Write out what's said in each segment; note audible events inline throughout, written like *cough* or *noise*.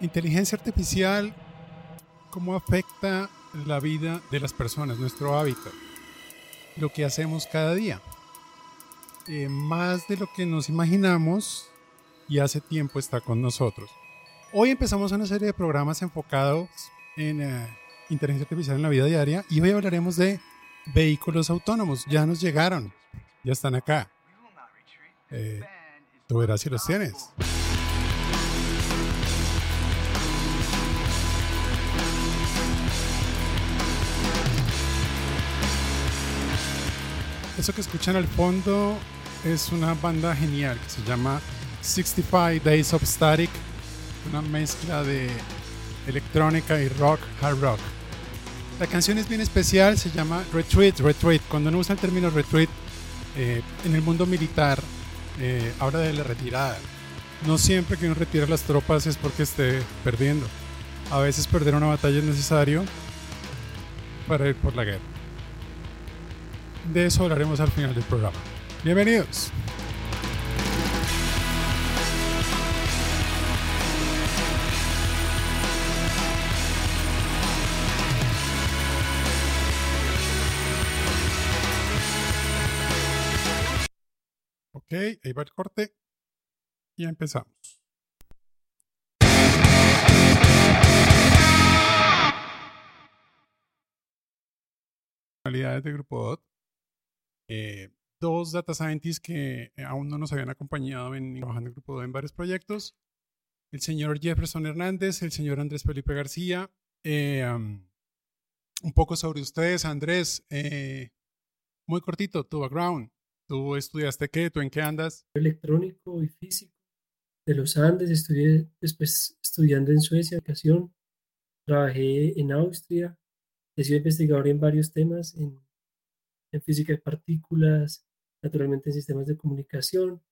Inteligencia artificial, ¿cómo afecta la vida de las personas, nuestro hábitat, lo que hacemos cada día? Eh, más de lo que nos imaginamos y hace tiempo está con nosotros. Hoy empezamos una serie de programas enfocados en eh, inteligencia artificial en la vida diaria y hoy hablaremos de vehículos autónomos. Ya nos llegaron, ya están acá. Eh, tú verás si los tienes. Eso que escuchan al fondo es una banda genial que se llama 65 Days of Static, una mezcla de electrónica y rock, hard rock. La canción es bien especial, se llama Retreat, Retreat. Cuando uno usa el término retreat eh, en el mundo militar, eh, habla de la retirada. No siempre que uno retira las tropas es porque esté perdiendo. A veces perder una batalla es necesario para ir por la guerra. De eso hablaremos al final del programa. Bienvenidos. Ok, ahí va el corte. Y empezamos. de Grupo. Eh, dos data scientists que eh, aún no nos habían acompañado en trabajando en Grupo DOT en varios proyectos. El señor Jefferson Hernández, el señor Andrés Felipe García. Eh, un poco sobre ustedes, Andrés. muy cortito, tu background. ¿Tú estudiaste qué? ¿Tú en qué andas? Electrónico y físico de los Andes. Estudié después estudiando en Suecia, educación. Trabajé en Austria. He sido investigador en varios temas, en, en física de partículas, naturalmente en sistemas de comunicación.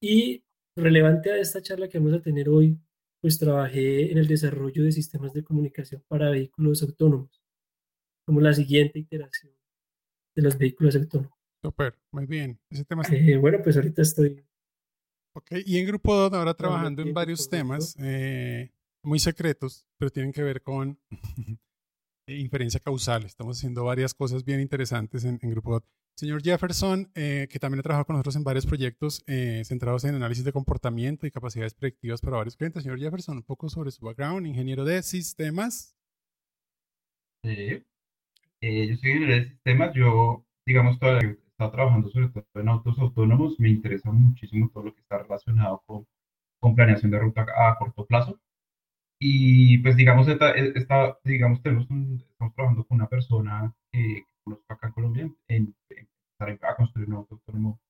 Y relevante a esta charla que vamos a tener hoy, pues trabajé en el desarrollo de sistemas de comunicación para vehículos autónomos, como la siguiente iteración de los vehículos autónomos. Super, muy bien. Ese tema eh, bueno, pues ahorita estoy. Ok, y en Grupo 2 ahora trabajando en varios temas eh, muy secretos, pero tienen que ver con *laughs* inferencia causal. Estamos haciendo varias cosas bien interesantes en, Grupo 2. Señor Jefferson, eh, que también ha trabajado con nosotros en varios proyectos centrados en análisis de comportamiento y capacidades predictivas para varios clientes. Señor Jefferson, un poco sobre su background, ingeniero de sistemas. Sí. yo soy ingeniero de sistemas. Yo, digamos, toda la trabajando sobre todo en autos autónomos, me interesa muchísimo todo lo que está relacionado con, con planeación de ruta a corto plazo. Y pues digamos, esta, esta digamos tenemos estamos trabajando con una persona que conozco acá en Colombia en, empezar a construir un auto autónomo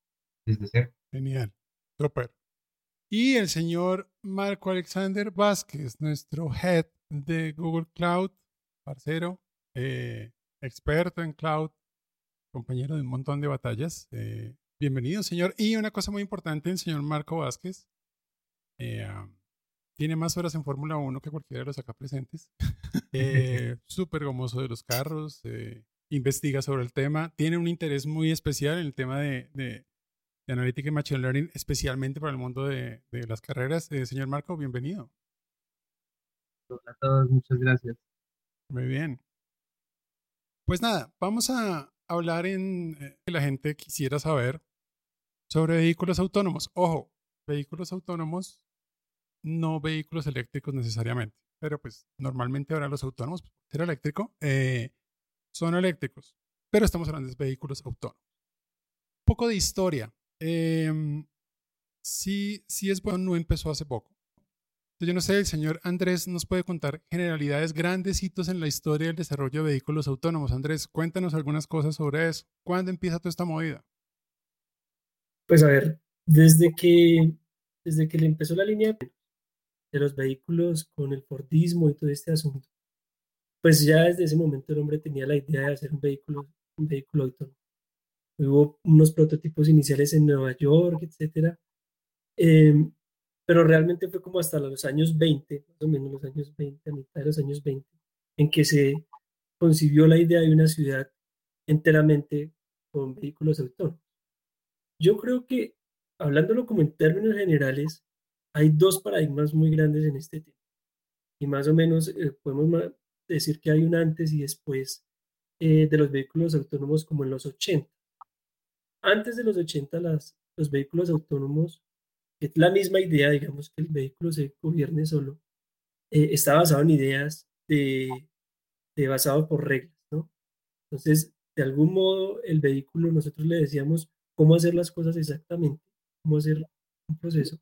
desde cero. Genial, super. Y el señor Marco Alexander Vázquez, nuestro head de Google Cloud, parcero, eh, experto en cloud, compañero de un montón de batallas. Eh, bienvenido, señor. Y una cosa muy importante, el señor Marco Vázquez eh, tiene más horas en Fórmula 1 que cualquiera de los acá presentes. *laughs* eh, Súper gomoso de los carros, eh, investiga sobre el tema, tiene un interés muy especial en el tema de, de, analítica y machine learning, especialmente para el mundo de, de las carreras. señor Marco, bienvenido. Hola a todos, muchas gracias. Muy bien. Pues nada, vamos a, hablar en eh, que la gente quisiera saber sobre vehículos autónomos. Ojo, vehículos autónomos, no vehículos eléctricos necesariamente, pero pues normalmente ahora los autónomos, ser eléctrico, eh, son eléctricos, pero estamos hablando de vehículos autónomos. Un poco de historia. Eh, sí, sí es bueno, no empezó hace poco yo no sé, el señor Andrés nos puede contar generalidades, grandes hitos en la historia del desarrollo de vehículos autónomos. Andrés, cuéntanos algunas cosas sobre eso. ¿Cuándo empieza toda esta movida? Pues a ver, desde que, desde que le empezó la línea los vehículos con el Fordismo y todo este asunto, pues ya desde ese momento el hombre tenía la idea de hacer un vehículo, un vehículo autónomo. Hubo unos prototipos iniciales en Nueva York, etcétera. Em, pero realmente fue como hasta los años 20, más o menos los años 20, a mitad de los años 20, en que se concibió la idea de una ciudad enteramente con vehículos autónomos. Yo creo que, hablándolo como en términos generales, hay dos paradigmas muy grandes en este tema. y más o menos eh, podemos decir que hay un antes y después eh, de los vehículos autónomos como en los 80. Antes de los 80 las, los vehículos autónomos, es la misma idea, digamos que el vehículo se gobierne solo, eh, está basado en ideas de, de basado por reglas, ¿no? Entonces, de algún modo, el vehículo, nosotros le decíamos cómo hacer las cosas exactamente, cómo hacer un proceso.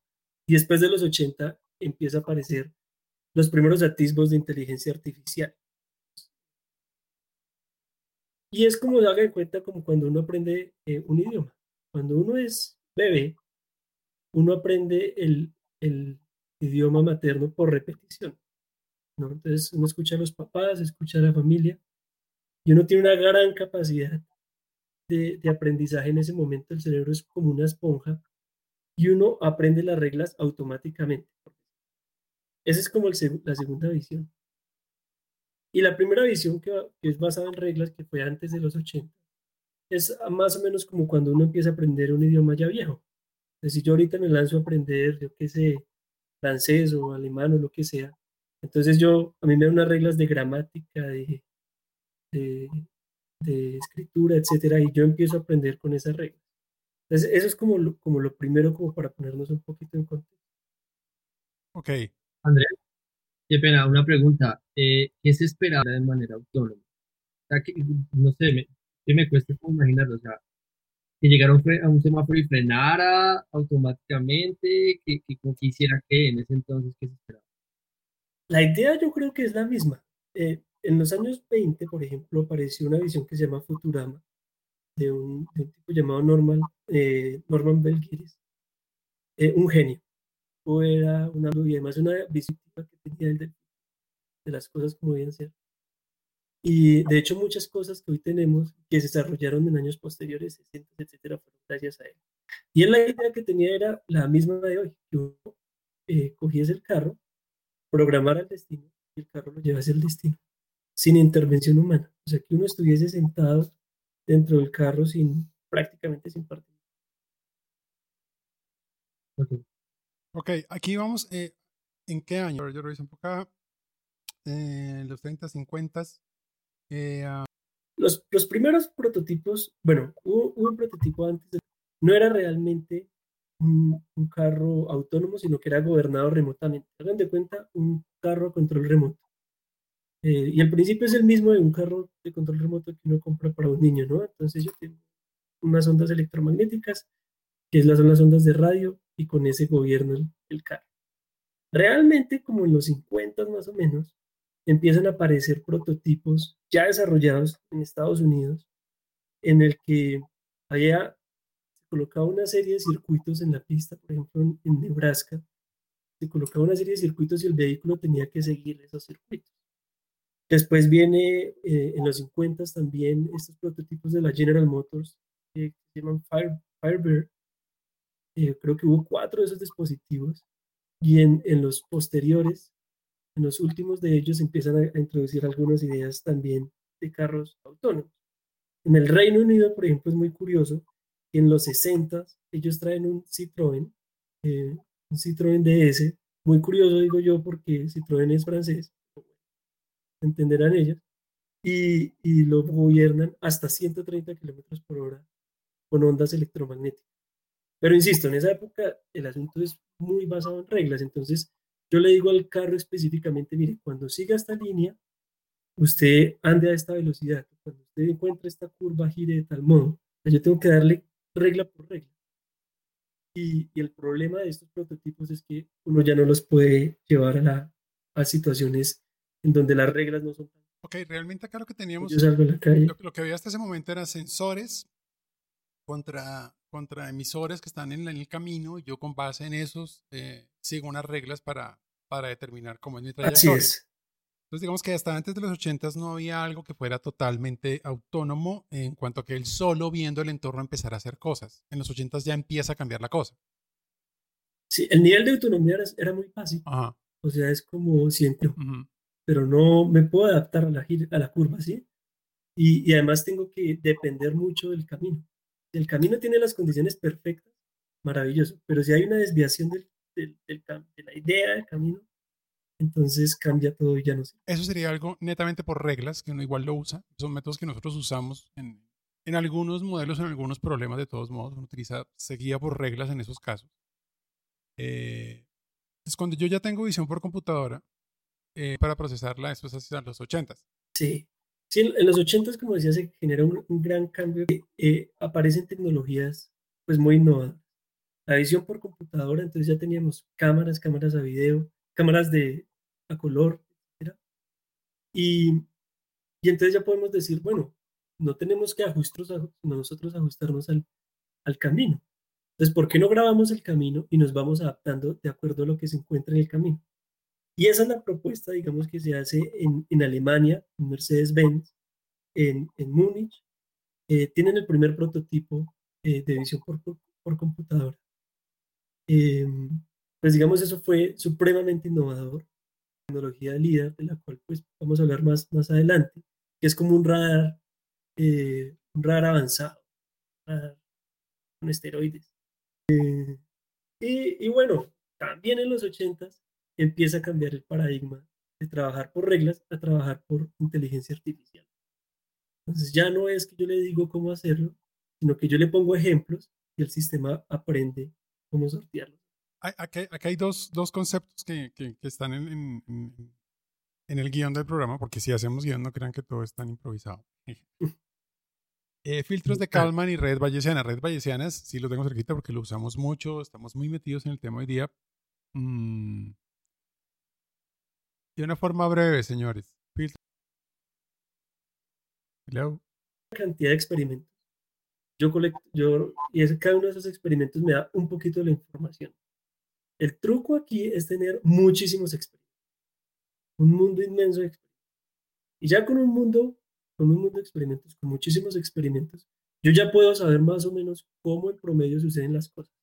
Y después de los 80 empieza a aparecer los primeros atisbos de inteligencia artificial. Y es como se haga en cuenta como cuando uno aprende eh, un idioma. Cuando uno es bebé, uno aprende el, el idioma materno por repetición. ¿no? Entonces uno escucha a los papás, escucha a la familia y uno tiene una gran capacidad de, de aprendizaje en ese momento. El cerebro es como una esponja y uno aprende las reglas automáticamente. Esa es como el, la segunda visión. Y la primera visión que, que, es basada en reglas, que fue antes de los 80, es más o menos como cuando uno empieza a aprender un idioma ya viejo. Es decir, yo ahorita me lanzo a aprender, yo qué sé, francés o alemán o lo que sea. Entonces yo, a mí me dan unas reglas de gramática, de, de, de escritura, etcétera, y yo empiezo a aprender con esas reglas. Entonces, eso es como lo, como lo primero, como para ponernos un poquito en contexto. Ok. Andrea, qué pena, una pregunta. Eh, ¿Qué se espera de manera autónoma? O sea, que, no sé, me, que me cuesta imaginarlo. O sea, que llegara a un semáforo y frenara automáticamente, que, que, que hiciera qué en ese entonces, ¿qué se esperaba? La idea yo creo que es la misma. Eh, en los años 20, por ejemplo, apareció una visión que se llama Futurama, de un, de un tipo llamado Norman, eh, Norman Bell eh, un genio. O era una, y además una visión que tenía de, de las cosas como debían ser. Y de hecho muchas cosas que hoy tenemos, que se desarrollaron en años posteriores, 60, etcétera, fueron gracias a él. Y él la idea que tenía era la misma de hoy, que uno eh, cogiese el carro, programara el destino y el carro lo llevase al destino, sin intervención humana. O sea, que uno estuviese sentado dentro del carro sin prácticamente sin partir. Okay. ok, aquí vamos. Eh, ¿En qué año? Yo reviso un poco acá. Eh, los 30, 50. Eh, uh... los, los, primeros prototipos, bueno, hubo, hubo, un prototipo antes, de, no era realmente un, un, carro autónomo, sino que era gobernado remotamente. Hagan de cuenta un carro a control remoto. Eh, y el principio es el mismo de un carro de control remoto que uno compra para un niño, ¿no? Entonces yo tengo unas ondas electromagnéticas, que son las ondas de radio, y con ese gobierno el, carro. Realmente, como en los 50 más o menos, empiezan a aparecer prototipos ya desarrollados en Estados Unidos, en el que había colocaba una serie de circuitos en la pista, por ejemplo, en, en Nebraska, se colocaba una serie de circuitos y el vehículo tenía que seguir esos circuitos. Después viene eh, en los 50 también estos prototipos de la General Motors eh, que se llaman Fire, Firebird. Eh, creo que hubo cuatro de esos dispositivos y en, en, los posteriores, en los últimos de ellos, empiezan a, introducir algunas ideas también de carros autónomos. En el Reino Unido, por ejemplo, es muy curioso que en los 60 ellos traen un Citroën, un Citroën DS, muy curioso digo yo porque Citroën es francés, entenderán ellos, y, y lo gobiernan hasta 130 kilómetros por hora con ondas electromagnéticas. Pero insisto, en esa época el asunto es muy basado en reglas, entonces yo le digo al carro específicamente, mire, cuando siga esta línea, usted ande a esta velocidad, cuando usted encuentre esta curva, gire de tal modo, yo tengo que darle regla por regla. Y, y, el problema de estos prototipos es que uno ya no los puede llevar a, la, a situaciones en donde las reglas no son tan... Ok, realmente acá lo que teníamos, Yo salgo la calle. lo, lo, que había hasta ese momento eran sensores contra, contra emisores que están en, en el camino. Yo con base en esos eh, sigo unas reglas para, para determinar cómo es mi trayectoria. Así es. Entonces digamos que hasta antes de los 80 no había algo que fuera totalmente autónomo en cuanto a que él solo viendo el entorno empezara a hacer cosas. En los 80 ya empieza a cambiar la cosa. Sí, el nivel de autonomía era, era muy fácil. Ajá. O sea, es como siempre. Uh -huh pero no me puedo adaptar a la, a la curva, ¿sí? Y, y, además tengo que depender mucho del camino. El camino tiene las condiciones perfectas, maravilloso, pero si hay una desviación del, del, del, de la idea del camino, entonces cambia todo y ya no sé. Eso sería algo netamente por reglas, que uno igual lo usa. Son métodos que nosotros usamos en, en algunos modelos, en algunos problemas, de todos modos. Uno utiliza, se guía por reglas en esos casos. Eh, es cuando yo ya tengo visión por computadora eh, para procesarla, eso es hacia los 80. Sí. Sí, en los 80, como decía, se genera un, gran cambio. Eh, aparecen tecnologías pues muy innovadoras. La visión por computadora, entonces ya teníamos cámaras, cámaras a video, cámaras de a color, etc. Y, y entonces ya podemos decir, bueno, no tenemos que ajustarnos, nosotros ajustarnos al, al camino. Entonces, ¿por qué no grabamos el camino y nos vamos adaptando de acuerdo a lo que se encuentra en el camino? Y esa es la propuesta, digamos, que se hace en, en Alemania, en Mercedes-Benz, en, en Múnich. Eh, tienen el primer prototipo eh, de visión por, por, computadora. Eh, pues digamos, eso fue supremamente innovador. Tecnología líder, de la cual pues vamos a hablar más, más adelante, que es como un radar, eh, un radar avanzado, con esteroides. Y, y, bueno, también en los 80 empieza a cambiar el paradigma de trabajar por reglas a trabajar por inteligencia artificial. Entonces ya no es que yo le digo cómo hacerlo, sino que yo le pongo ejemplos y el sistema aprende cómo sortearlo. Aquí, aquí hay dos, dos conceptos que, que, que están en, en, en, el guion del programa, porque si hacemos guion no crean que todo es tan improvisado. *laughs* eh, filtros de Kalman y red bayesiana. Red bayesianas sí lo tengo cerquita porque lo usamos mucho, estamos muy metidos en el tema hoy día. Mm. De una forma breve, señores. Hello. Cantidad de experimentos. Yo colecto, yo, y es, cada uno de esos experimentos me da un poquito de la información. El truco aquí es tener muchísimos experimentos. Un mundo inmenso de experimentos. Y ya con un mundo, con un mundo de experimentos, con muchísimos experimentos, yo ya puedo saber más o menos cómo en promedio suceden las cosas.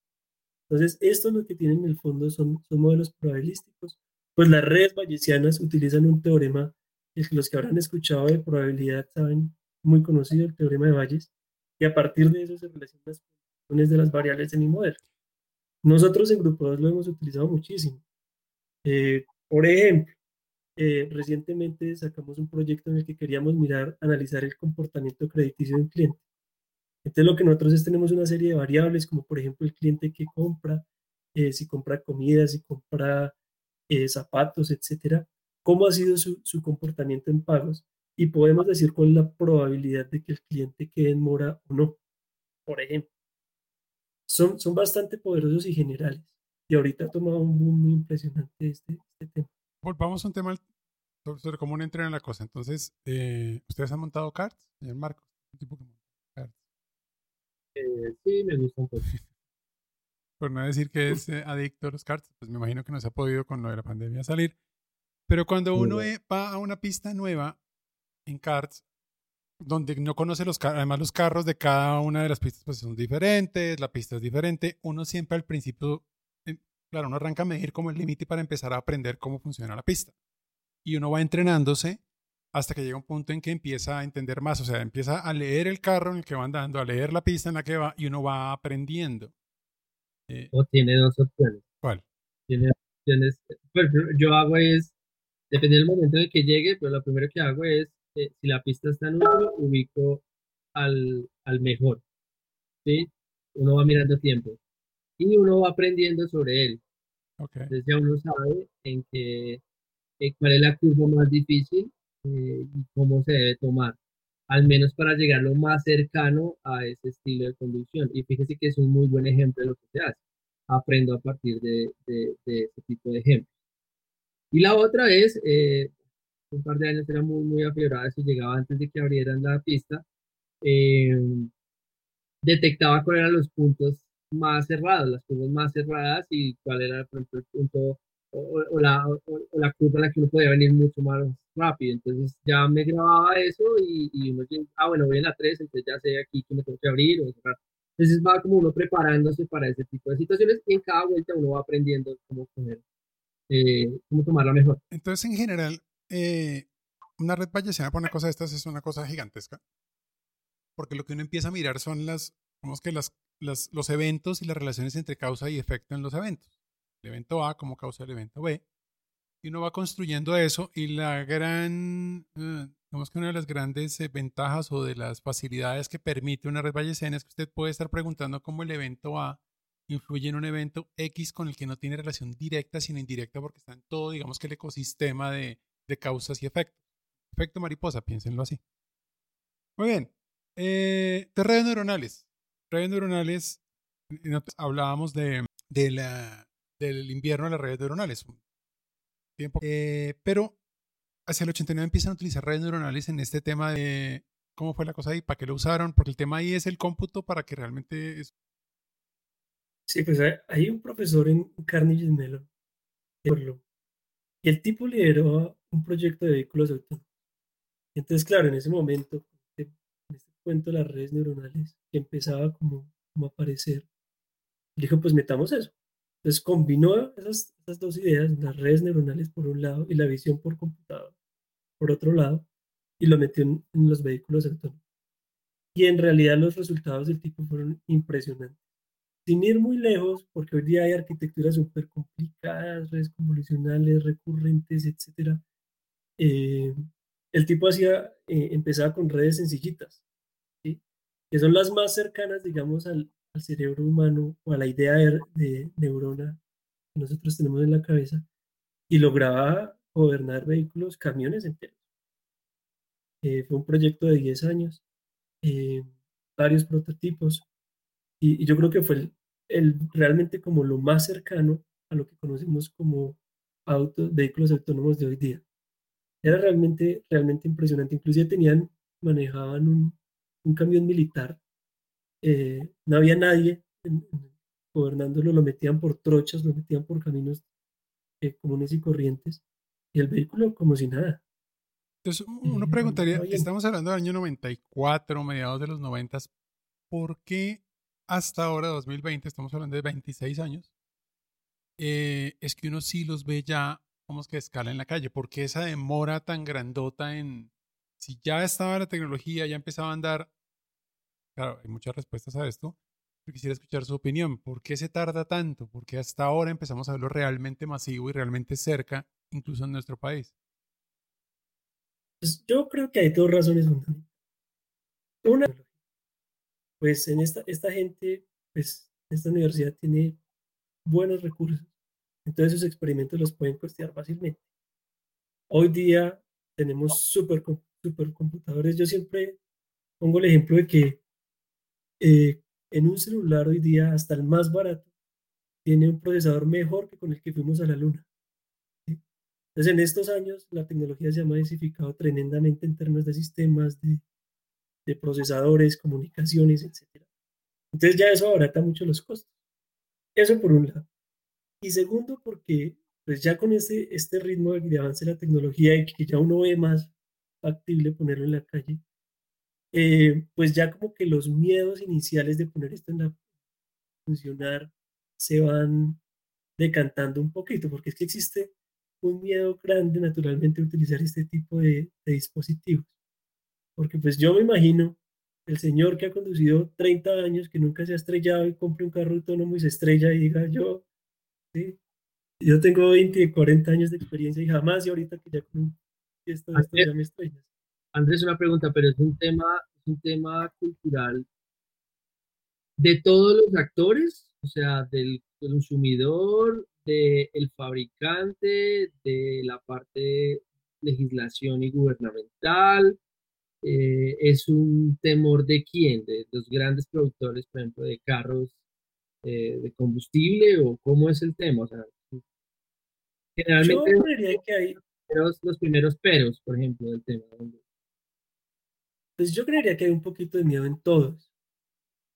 Entonces, esto lo que tienen en el fondo son, son modelos probabilísticos. Pues las redes bayesianas utilizan un teorema, que los que habrán escuchado de probabilidad saben, muy conocido, el teorema de Bayes, y a partir de eso se relacionan las funciones de las variables de mi modelo. Nosotros en Grupo 2 lo hemos utilizado muchísimo. Eh, por ejemplo, eh, recientemente sacamos un proyecto en el que queríamos mirar, analizar el comportamiento crediticio de un cliente. Entonces lo que nosotros es tenemos una serie de variables, como por ejemplo el cliente que compra, eh, si compra comida, si compra eh, zapatos, etcétera, cómo ha sido su, su, comportamiento en pagos y podemos decir cuál es la probabilidad de que el cliente quede en mora o no, por ejemplo son, son bastante poderosos y generales. Y ahorita ha tomado un boom muy impresionante este, este tema. Volvamos a un tema sobre cómo uno entra en la cosa. Entonces, eh, ¿ustedes han montado cards, señor Marcos? Un tipo que monta cards. Eh, sí, me gusta un poco. *laughs* Por no decir que es eh, adicto a los cards, pues me imagino que no se ha podido con lo de la pandemia salir. Pero cuando uno va a una pista nueva en cards, donde no conoce los carros, además los carros de cada una de las pistas pues son diferentes, la pista es diferente, uno siempre al principio, eh, claro, uno arranca a medir como el límite para empezar a aprender cómo funciona la pista. Y uno va entrenándose hasta que llega un punto en que empieza a entender más, o sea, empieza a leer el carro en el que va andando, a leer la pista en la que va y uno va aprendiendo. Eh, o tiene dos opciones. ¿Cuál? Tiene opciones, pues, yo hago es, depende del momento en el que llegue, pero lo primero que hago es eh, si la pista está en uno, ubico al, al mejor. ¿sí? Uno va mirando tiempo y uno va aprendiendo sobre él. Okay. Entonces ya uno sabe en qué, en cuál es la curva más difícil eh, y cómo se debe tomar, al menos para llegar lo más cercano a ese estilo de conducción. Y fíjese que es un muy buen ejemplo de lo que se hace. Aprendo a partir de, de, de ese tipo de ejemplos. Y la otra es, eh, un par de años era muy, muy afiebrada, eso llegaba antes de que abrieran la pista, eh, detectaba cuáles eran los puntos más cerrados, las curvas más cerradas y cuál era, por ejemplo, el punto o, o, la, o, la, curva en la que uno podía venir mucho más rápido. Entonces ya me grababa eso y, y uno, ah, bueno, voy en la 3, entonces ya sé aquí que me tengo que abrir o cerrar. Entonces va como uno preparándose para ese tipo de situaciones y en cada vuelta uno va aprendiendo cómo coger, eh, cómo tomarla mejor. Entonces, en general, eh, una red bayesiana por una cosa de estas es una cosa gigantesca. Porque lo que uno empieza a mirar son las, digamos que las, las, los eventos y las relaciones entre causa y efecto en los eventos. El evento A como causa del evento B. y uno va construyendo eso y la gran, eh, digamos que una de las grandes eh, ventajas o de las facilidades que permite una red Bayesian es que usted puede estar preguntando cómo el evento A influye en un evento X con el que no tiene relación directa sino indirecta porque está en todo, digamos que el ecosistema de, de causas y efectos. Efecto mariposa, piénsenlo así. Muy bien. Eh, de redes neuronales. Redes neuronales, hablábamos de, de la, del invierno de las redes neuronales. Tiempo. Eh, pero hacia el 89 empiezan a utilizar redes neuronales en este tema de cómo fue la cosa ahí, para qué lo usaron, porque el tema ahí es el cómputo para que realmente... Es... Sí, pues hay un profesor en Carnegie Mellon, y el tipo lideró un proyecto de vehículos autónomos. Entonces, claro, en ese momento, en este cuento de las redes neuronales, que empezaba como, como a aparecer, dijo, pues metamos eso. Entonces combinó esas, dos ideas, las redes neuronales por un lado y la visión por computador por otro lado, y lo metió en, los vehículos autónomos. Y en realidad los resultados del tipo fueron impresionantes. Sin ir muy lejos, porque hoy día hay arquitecturas súper complicadas, redes convolucionales, recurrentes, etc. Eh, el tipo hacía, eh, empezaba con redes sencillitas, que son las más cercanas, digamos, al, al cerebro humano o a la idea de, neurona que nosotros tenemos en la cabeza y lograba gobernar vehículos, camiones enteros. Eh, fue un proyecto de 10 años, eh, varios prototipos y, yo creo que fue el, realmente como lo más cercano a lo que conocemos como autos, vehículos autónomos de hoy día. Era realmente, realmente impresionante. Inclusive tenían, manejaban un, un camión militar eh, no había nadie gobernándolo, lo metían por trochas, lo metían por caminos eh, comunes y corrientes, y el vehículo como si nada. Entonces, uno eh, preguntaría, estamos hablando del año 94, mediados de los 90, ¿por qué hasta ahora, 2020, estamos hablando de 26 años, es que uno sí los ve ya, como que escala en la calle? ¿Por qué esa demora tan grandota en, si ya estaba la tecnología, ya empezaba a andar, Claro, hay muchas respuestas a esto. Pero quisiera escuchar su opinión. ¿Por qué se tarda tanto? ¿Por qué hasta ahora empezamos a verlo realmente masivo y realmente cerca, incluso en nuestro país? Pues yo creo que hay dos razones fundamentales. Una, pues en esta, esta gente, pues esta universidad tiene buenos recursos. Entonces sus experimentos los pueden costear fácilmente. Hoy día tenemos super, supercomputadores. Yo siempre pongo el ejemplo de que eh, en un celular hoy día, hasta el más barato, tiene un procesador mejor que con el que fuimos a la luna. Entonces, en estos años, la tecnología se ha modificado tremendamente en términos de sistemas, de, procesadores, comunicaciones, etc. Entonces, ya eso abarata mucho los costos. Eso por un lado. Y segundo, porque pues ya con este, este ritmo de avance de la tecnología y que ya uno ve más factible ponerlo en la calle, eh, pues ya como que los miedos iniciales de poner esto en la funcionar se van decantando un poquito, porque es que existe un miedo grande naturalmente de utilizar este tipo de, dispositivos. Porque pues yo me imagino el señor que ha conducido 30 años, que nunca se ha estrellado y compre un carro autónomo y se estrella y diga yo, ¿sí? yo tengo 20, 40 años de experiencia y jamás y ahorita que ya con esto, esto ya me estrellas. Andrés, una pregunta, pero es un tema, es un tema cultural de todos los actores, o sea, del consumidor, del fabricante, de la parte legislación y gubernamental. Eh, es un temor de quién, de los grandes productores, por ejemplo, de carros eh, de combustible o cómo es el tema. O sea, generalmente Yo que hay... los, los primeros peros, por ejemplo, del tema. Pues yo creería que hay un poquito de miedo en todos.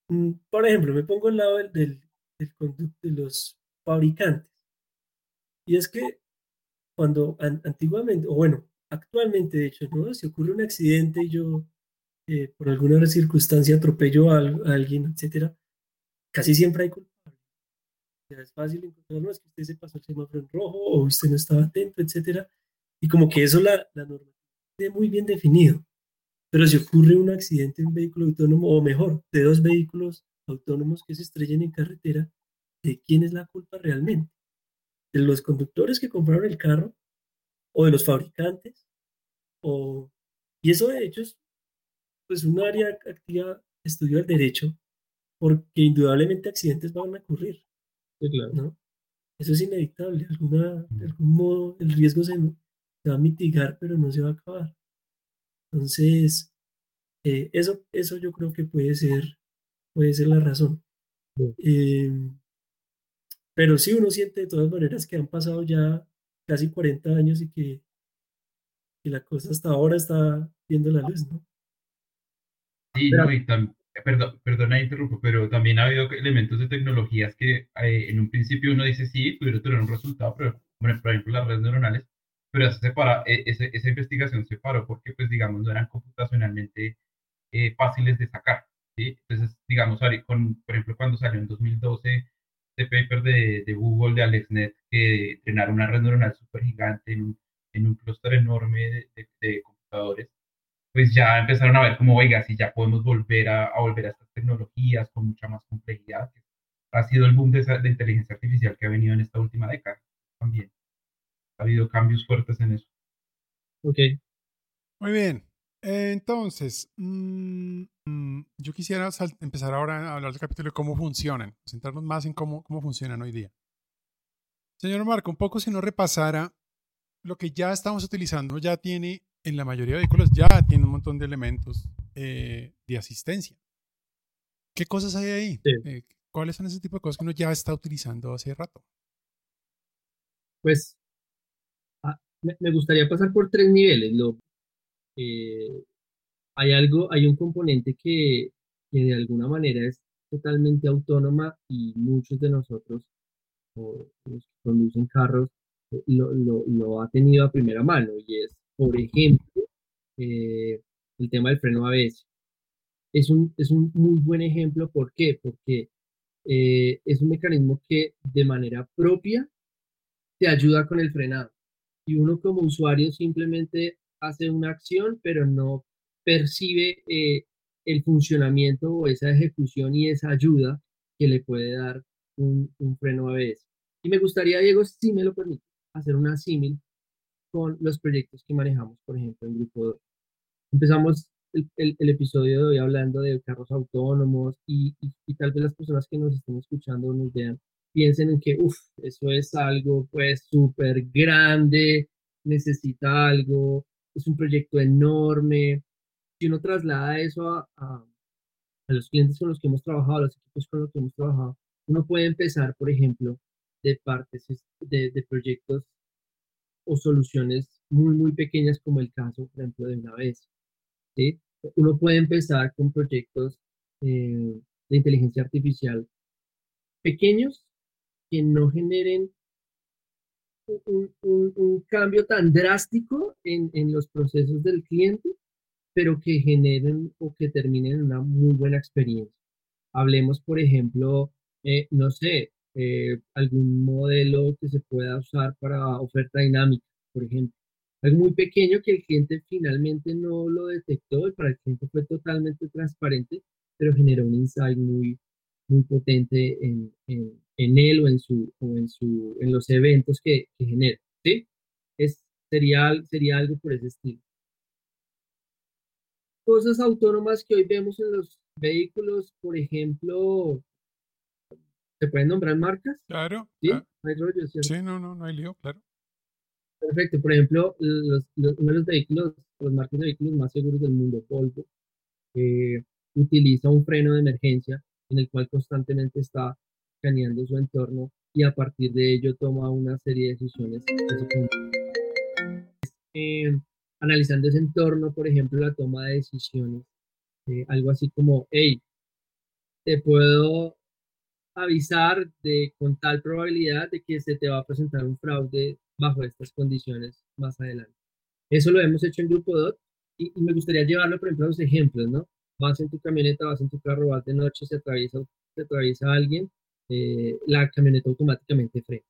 Mm, por ejemplo, me pongo al lado del, del, de los fabricantes. Y es que cuando antiguamente, o bueno, actualmente de hecho, ¿no? Si ocurre un accidente y yo eh, por alguna circunstancia atropello a, alguien, etcétera, casi siempre hay culpables. es fácil encontrar, no, es que usted se pasó el semáforo en rojo o usted no estaba atento, etcétera. Y como que eso la, la norma tiene muy bien definido. Pero si ocurre un accidente en un vehículo autónomo, o mejor, de dos vehículos autónomos que se estrellen en carretera, ¿de quién es la culpa realmente? ¿De los conductores que compraron el carro o de los fabricantes, o, y eso de hecho es pues un área activa estudio del derecho, porque indudablemente accidentes van a ocurrir, ¿no? Eso es inevitable, alguna, de algún modo el riesgo se, va a mitigar, pero no se va a acabar. Entonces, eh, eso, eso yo creo que puede ser, puede ser la razón. Em, pero sí, uno siente de todas maneras que han pasado ya casi 40 años y que, que la cosa hasta ahora está viendo la luz, ¿no? Sí, no, y también Perdón, perdona, interrumpo, pero también ha habido elementos de tecnologías que eh, en un principio uno dice sí, pudieron tener un resultado, pero bueno, por ejemplo las redes neuronales, pero separa, e, esa investigación se paró porque, pues digamos, no eran computacionalmente eh, fáciles de sacar. ¿sí? Entonces, digamos, con, por ejemplo, cuando salió en 2012 este paper de, de Google, de AlexNet, que entrenaron una red neuronal súper gigante en en un clúster enorme de, de computadores, pues ya empezaron a ver como, oiga, si ya podemos volver a, volver a estas tecnologías con mucha más complejidad. Ha sido el boom de, de, inteligencia artificial que ha venido en esta última década también. Ha habido cambios fuertes en eso. Ok. Muy bien. entonces, mm, mm, yo quisiera empezar ahora a hablar del capítulo de cómo funcionan, centrarnos más en cómo, cómo funcionan hoy día. Señor Marco, un poco si no repasara lo que ya estamos utilizando, ya tiene en la mayoría de vehículos ya tiene un montón de elementos eh, de asistencia. ¿Qué cosas hay ahí? Eh, ¿Cuáles son ese tipo de cosas que uno ya está utilizando hace rato? Pues me gustaría pasar por tres niveles. Eh, hay algo, hay un componente que, de alguna manera es totalmente autónoma y muchos de nosotros, los que conducen carros, lo, lo, ha tenido a primera mano y es por ejemplo, eh, el tema del freno ABS. Es un, es un muy buen ejemplo. ¿Por qué? Porque eh, es un mecanismo que de manera propia te ayuda con el frenado. Y uno como usuario simplemente hace una acción, pero no percibe eh, el funcionamiento o esa ejecución y esa ayuda que le puede dar un, un freno ABS. Y me gustaría, Diego, si me lo permite, hacer una símil con los proyectos que manejamos, por ejemplo, en Grupo 2. Empezamos el, el, episodio de hoy hablando de carros autónomos y, y, tal vez las personas que nos estén escuchando nos vean, piensen en que, uff, eso es algo pues súper grande, necesita algo, es un proyecto enorme. Si uno traslada eso a, a, a los clientes con los que hemos trabajado, a los equipos con los que hemos trabajado, uno puede empezar, por ejemplo, de partes de, de proyectos o soluciones muy, muy pequeñas como el caso, por ejemplo, de una vez. ¿sí? Uno puede empezar con proyectos eh, de inteligencia artificial pequeños que no generen un, un, cambio tan drástico en, en, los procesos del cliente, pero que generen o que terminen una muy buena experiencia. Hablemos, por ejemplo, eh, no sé, eh, algún modelo que se pueda usar para oferta dinámica, por ejemplo. Algo muy pequeño que el cliente finalmente no lo detectó y para el cliente fue totalmente transparente, pero generó un insight muy, muy potente en, en, en él o en, su, o en, su, en los eventos que, que genera. ¿sí? Es, sería, sería algo por ese estilo. Cosas autónomas que hoy vemos en los vehículos, por ejemplo, ¿Se pueden nombrar marcas? Claro. Sí, no hay rollo. Sí, no, no, no hay lío, claro. Perfecto. Por ejemplo, los, uno de los vehículos, los marcas de vehículos más seguros del mundo, Volvo, eh, utiliza un freno de emergencia en el cual constantemente está escaneando su entorno y a partir de ello toma una serie de decisiones. Eh, analizando ese entorno, por ejemplo, la toma de decisiones, eh, algo así como, hey, te puedo avisar de, con tal probabilidad de que se te va a presentar un fraude bajo estas condiciones más adelante. Eso lo hemos hecho en Grupo DOT y, me gustaría llevarlo, por ejemplo, a los ejemplos, ¿no? Vas en tu camioneta, vas en tu carro, vas de noche, se atraviesa, se atraviesa alguien, eh, la camioneta automáticamente frena.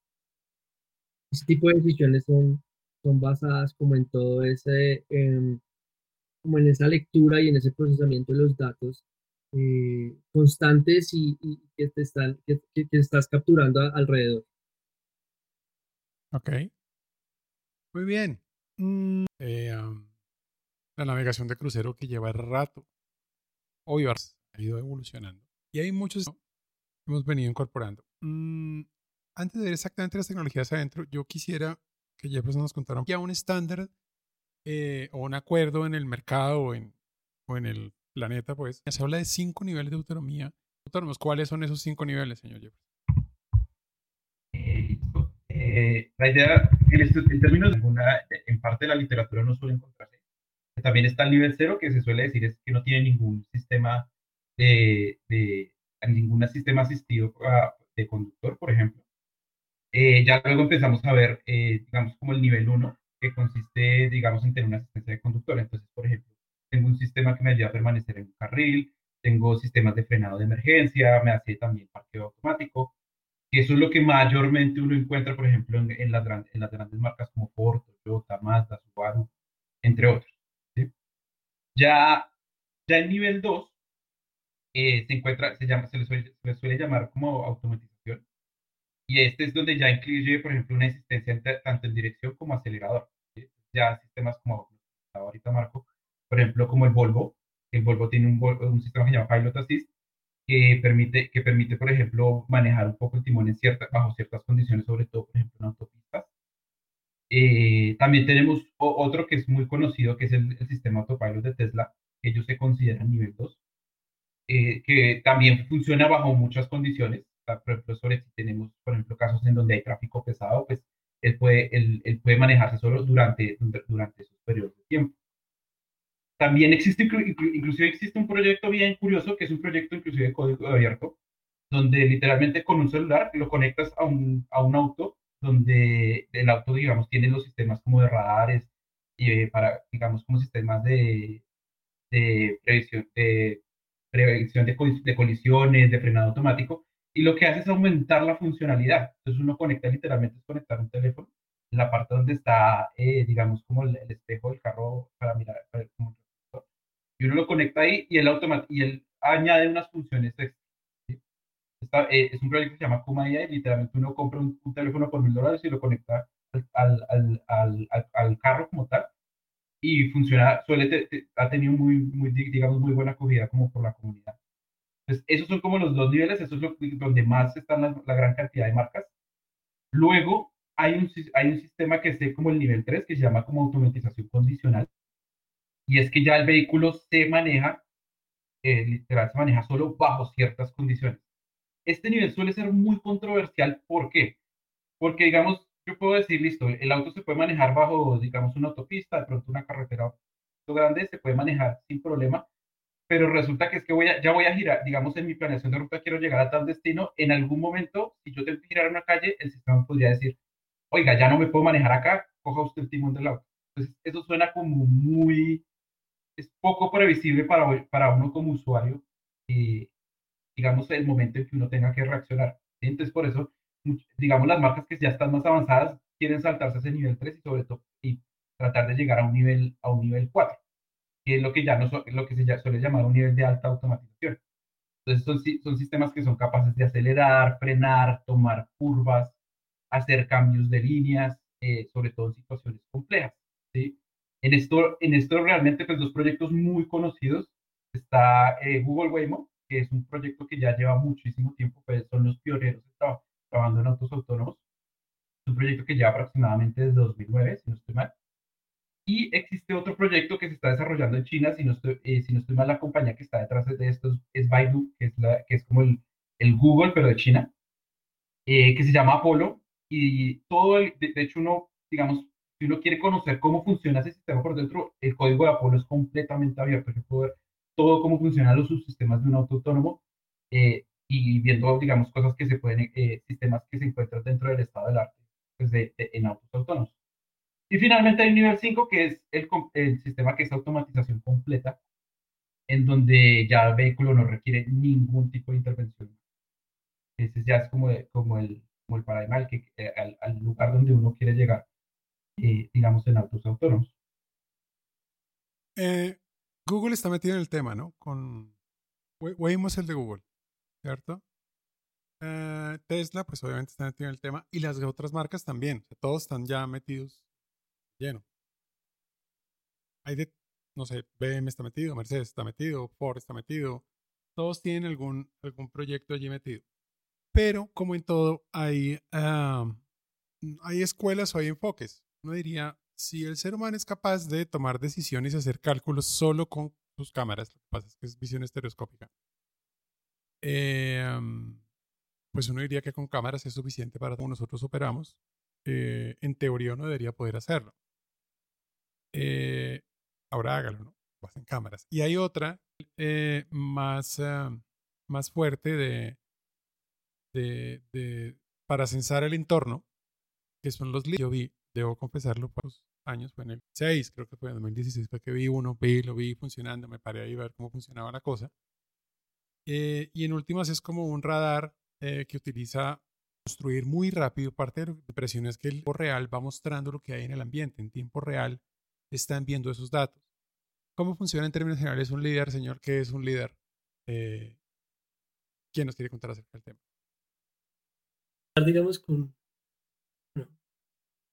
Ese tipo de decisiones son, son basadas como en todo ese, em, como en esa lectura y en ese procesamiento de los datos eh, constantes y, que, te están, que, estás capturando alrededor. Ok. Muy bien. Mm, eh, la navegación de crucero que lleva rato. Hoy ha ido evolucionando. Y hay muchos que hemos venido incorporando. Mm, antes de ver exactamente las tecnologías adentro, yo quisiera que Jefferson nos contara ya un estándar eh, o un acuerdo en el mercado o en, o en el planeta, pues. Se habla de cinco niveles de autonomía. Autónomos, ¿cuáles son esos cinco niveles, señor Jefferson? Eh, eh, la idea, en, términos de alguna, en parte de la literatura no suele encontrarse. También está el nivel cero, que se suele decir es que no tiene ningún sistema de ningún sistema asistido de conductor, por ejemplo. Eh, ya luego empezamos a ver, eh, digamos, como el nivel 1, que consiste, digamos, en tener una asistencia de conductor. Entonces, por ejemplo, tengo un sistema que me ayuda a permanecer en un carril, tengo sistemas de frenado de emergencia, me hace también parqueo automático. Eso es lo que mayormente uno encuentra, por ejemplo, en, las, en las grandes marcas como Ford, Toyota, Mazda, Subaru, entre otros. Ya, ya en nivel 2 eh, se encuentra, se, llama, se le, suele, se le suele llamar como automatización. Y este es donde ya incluye, por ejemplo, una asistencia tanto en dirección como acelerador. Ya sistemas como ahorita Marco, por ejemplo, como el Volvo. El Volvo tiene un, un sistema que se llama Pilot Assist, que permite, que permite, por ejemplo, manejar un poco el timón en cierta, bajo ciertas condiciones, sobre todo, por ejemplo, en autopistas. Eh, también tenemos otro que es muy conocido, que es el, el, sistema autopilot de Tesla, que ellos se consideran nivel 2, eh, que también funciona bajo muchas condiciones. Por ejemplo, sobre si tenemos, por ejemplo, casos en donde hay tráfico pesado, pues él puede, él, él puede manejarse solo durante, durante esos periodos de tiempo. También existe, inclusive existe un proyecto bien curioso, que es un proyecto inclusive de código abierto, donde literalmente con un celular lo conectas a un, a un auto, donde el auto, digamos, tiene los sistemas como de radares, y eh, para, digamos, como sistemas de, de previsión, de prevención de, de colisiones, de frenado automático, y lo que hace es aumentar la funcionalidad. Entonces uno conecta literalmente, es conectar un teléfono en la parte donde está, eh, digamos, como el, espejo del carro para mirar, para como y uno lo conecta ahí y él, y él añade unas funciones extra. Eh, es un proyecto que se llama Kuma y literalmente uno compra un, teléfono por mil dólares y lo conecta al, al, al, al, carro como tal y funciona, suele ha tenido muy, muy, digamos, muy buena acogida como por la comunidad. Entonces, esos son como los dos niveles, eso es lo, donde más están la, la, gran cantidad de marcas. Luego, hay un, hay un sistema que es como el nivel 3, que se llama como automatización condicional, y es que ya el vehículo se maneja, eh, literal, se maneja solo bajo ciertas condiciones. Este nivel suele ser muy controversial, ¿por qué? Porque, digamos, yo puedo decir, listo, el auto se puede manejar bajo, digamos, una autopista, de pronto una carretera grande, se puede manejar sin problema, pero resulta que es que voy a, ya voy a girar, digamos, en mi planeación de ruta quiero llegar a tal destino, en algún momento, si yo tengo que girar a una calle, el sistema podría decir, oiga, ya no me puedo manejar acá, coja usted el timón del auto. Entonces, eso suena como muy es poco previsible para, para uno como usuario, eh, digamos, el momento en que uno tenga que reaccionar. Entonces, por eso, digamos, las marcas que ya están más avanzadas quieren saltarse ese nivel 3 y sobre todo y tratar de llegar a un nivel, a un nivel 4, que es lo que ya no lo que se suele llamar un nivel de alta automatización. Entonces, son, son sistemas que son capaces de acelerar, frenar, tomar curvas, hacer cambios de líneas, eh, sobre todo en situaciones complejas. ¿sí? En esto, en esto realmente, pues dos proyectos muy conocidos. Está eh, Google Waymo, que es un proyecto que ya lleva muchísimo tiempo, pues son los pioneros trabajando en autos autónomos. Es un proyecto que lleva aproximadamente desde 2009, si no estoy mal. Y existe otro proyecto que se está desarrollando en China, si no estoy, eh, si no estoy mal, la compañía que está detrás de esto es Baidu, que es, la, que es como el, el Google, pero de China, eh, que se llama Apollo. Y todo, el, de, de hecho, uno, digamos, si uno quiere conocer cómo funciona ese sistema por dentro, el código de Apolo es completamente abierto. Yo puedo ver todo cómo funcionan los subsistemas de un auto autónomo eh, y viendo, digamos, cosas que se pueden, eh, sistemas que se encuentran dentro del estado del arte pues de, en autos autónomos. Y finalmente hay un nivel 5 que es el, el sistema que es automatización completa, en donde ya el vehículo no requiere ningún tipo de intervención. Ese ya es como, como, el, como el paradigma que, eh, al, al lugar donde uno quiere llegar eh, digamos, en autos autónomos. Eh, Google está metido en el tema, ¿no? Con Waymo el de Google, ¿cierto? Eh, Tesla, pues obviamente está metido en el tema y las otras marcas también. todos están ya metidos lleno. hay de, no sé, BM está metido, Mercedes está metido, Ford está metido, todos tienen algún, algún proyecto allí metido. Pero como en todo, hay, hay escuelas o hay enfoques. Uno diría, si el ser humano es capaz de tomar decisiones y hacer cálculos solo con sus cámaras, lo que pasa es que es visión estereoscópica, em, pues uno diría que con cámaras es suficiente para como nosotros operamos. Eh, en teoría uno debería poder hacerlo. Eh, ahora hágalo, ¿no? Vas en cámaras. Y hay otra eh, más, más fuerte de, de, de, para censar el entorno, que son los Yo vi, debo confesarlo, los años, fue en el 6, creo que fue en 2016, fue que vi uno, vi, lo vi funcionando, me paré ahí a ver cómo funcionaba la cosa. Eh, y en últimas es como un radar eh, que utiliza construir muy rápido. Parte de la impresión es que el tiempo real va mostrando lo que hay en el ambiente. En tiempo real están viendo esos datos. ¿Cómo funciona en términos generales un líder, señor? ¿Qué es un líder? Eh, ¿Quién nos quiere contar acerca del tema? digamos, con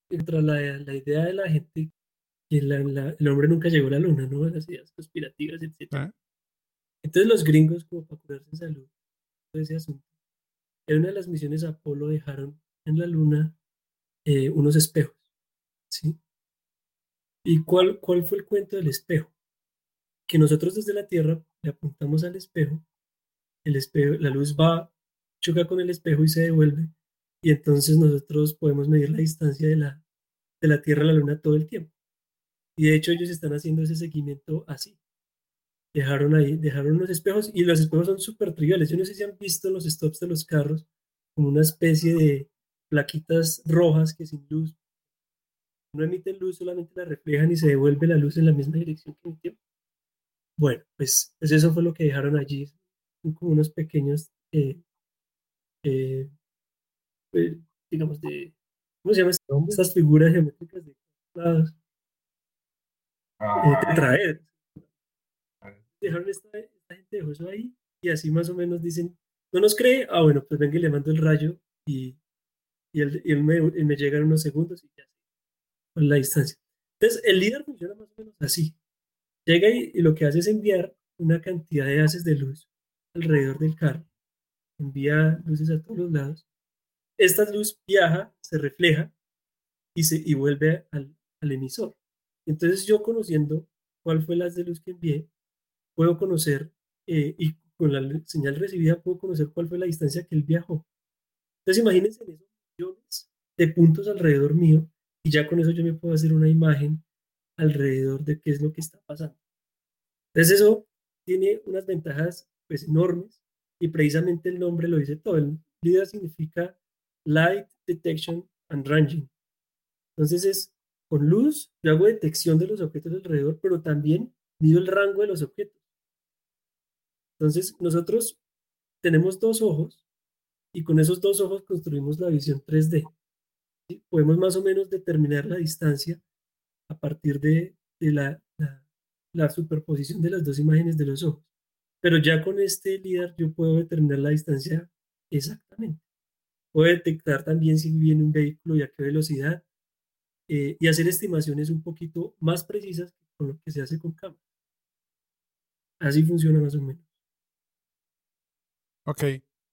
contra la, la, idea de la gente que el hombre nunca llegó a la luna, ¿no? Las ideas conspirativas, etc. Ah. Entonces los gringos, como para curarse en salud, ese asunto, en una de las misiones Apolo dejaron en la luna eh, unos espejos, ¿sí? ¿Y cuál, cuál fue el cuento del espejo? Que nosotros desde la Tierra le apuntamos al espejo, el espejo, la luz va, choca con el espejo y se devuelve, y entonces nosotros podemos medir la distancia de la, de la Tierra a la Luna todo el tiempo. Y de hecho ellos están haciendo ese seguimiento así. Dejaron ahí, dejaron unos espejos y los espejos son súper triviales. Yo no sé si han visto los stops de los carros como una especie de plaquitas rojas que sin luz no emiten luz, solamente la reflejan y se devuelve la luz en la misma dirección que emitió. Bueno, pues, pues, eso fue lo que dejaron allí, como unos pequeños eh, eh, pues, digamos, de, ¿cómo se llama? Estas figuras geométricas de lados. Ah. traer. Dejaron esta, esta gente dejó eso ahí y así más o menos dicen, ¿no nos cree? Ah, bueno, pues venga y le mando el rayo y, y, él, y él, me, me, llega en unos segundos y ya con la distancia. Entonces, el líder funciona más o menos así. Llega y, y, lo que hace es enviar una cantidad de haces de luz alrededor del carro. Envía luces a todos los lados esta luz viaja, se refleja y, se, y vuelve al, emisor. Entonces yo conociendo cuál fue la de luz que envié, puedo conocer eh, y con la señal recibida puedo conocer cuál fue la distancia que él viajó. Entonces imagínense en esos millones de puntos alrededor mío y ya con eso yo me puedo hacer una imagen alrededor de qué es lo que está pasando. Entonces eso tiene unas ventajas pues enormes y precisamente el nombre lo dice todo. El líder significa Light Detection and Ranging. Entonces es con luz, yo hago detección de los objetos alrededor, pero también mido el rango de los objetos. Entonces nosotros tenemos dos ojos y con esos dos ojos construimos la visión 3D. Podemos más o menos determinar la distancia a partir de, la, superposición de las dos imágenes de los ojos. Pero ya con este líder yo puedo determinar la distancia exactamente puede detectar también si viene un vehículo y a qué velocidad eh, y hacer estimaciones un poquito más precisas con lo que se hace con cámara. Así funciona más o menos. Ok.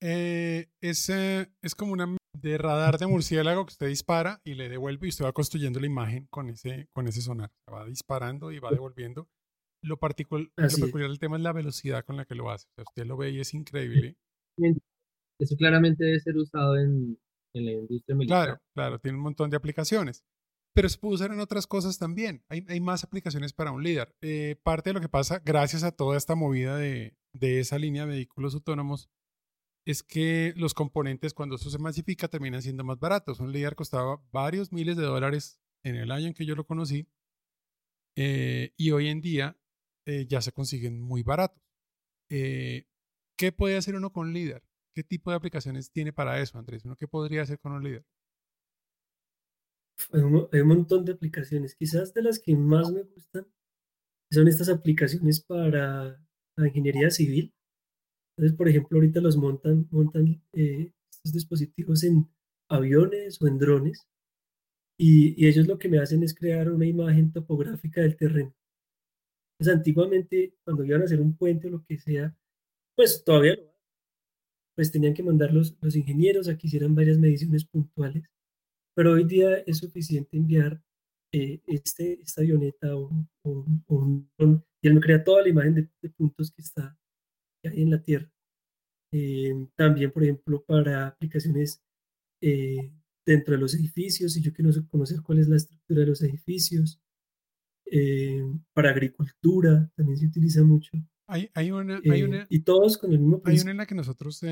Eh, es, es como una de radar de murciélago que usted dispara y le devuelve y usted va construyendo la imagen con ese, con ese sonar. Va disparando y va devolviendo. Lo, particular, lo peculiar del tema es la velocidad con la que lo hace. usted lo ve y es increíble. Eso claramente debe ser usado en, en la industria militar. Claro, claro, tiene un montón de aplicaciones. Pero se puede usar en otras cosas también. Hay, hay más aplicaciones para un líder. Eh, parte de lo que pasa, gracias a toda esta movida de, de esa línea de vehículos autónomos, es que los componentes, cuando eso se masifica, terminan siendo más baratos. Un líder costaba varios miles de dólares en el año en que yo lo conocí. Eh, y hoy en día eh, ya se consiguen muy baratos. ¿Qué puede hacer uno con líder? ¿Qué tipo de aplicaciones tiene para eso, Andrés? ¿Uno qué podría hacer con un líder? Hay un, montón de aplicaciones. Quizás de las que más me gustan son estas aplicaciones para la ingeniería civil. Entonces, por ejemplo, ahorita los montan, montan eh, estos dispositivos en aviones o en drones y, ellos lo que me hacen es crear una imagen topográfica del terreno. Pues antiguamente, cuando iban a hacer un puente o lo que sea, pues todavía lo pues tenían que mandar los, los ingenieros a que hicieran varias mediciones puntuales, pero hoy día es suficiente enviar eh, este, esta avioneta o, un dron y él me crea toda la imagen de, puntos que está en la Tierra. Eh, también, por ejemplo, para aplicaciones eh, dentro de los edificios, si yo quiero conocer cuál es la estructura de los edificios. para agricultura también se utiliza mucho. Hay, hay, una, hay una, y todos con el mismo Hay una en la que nosotros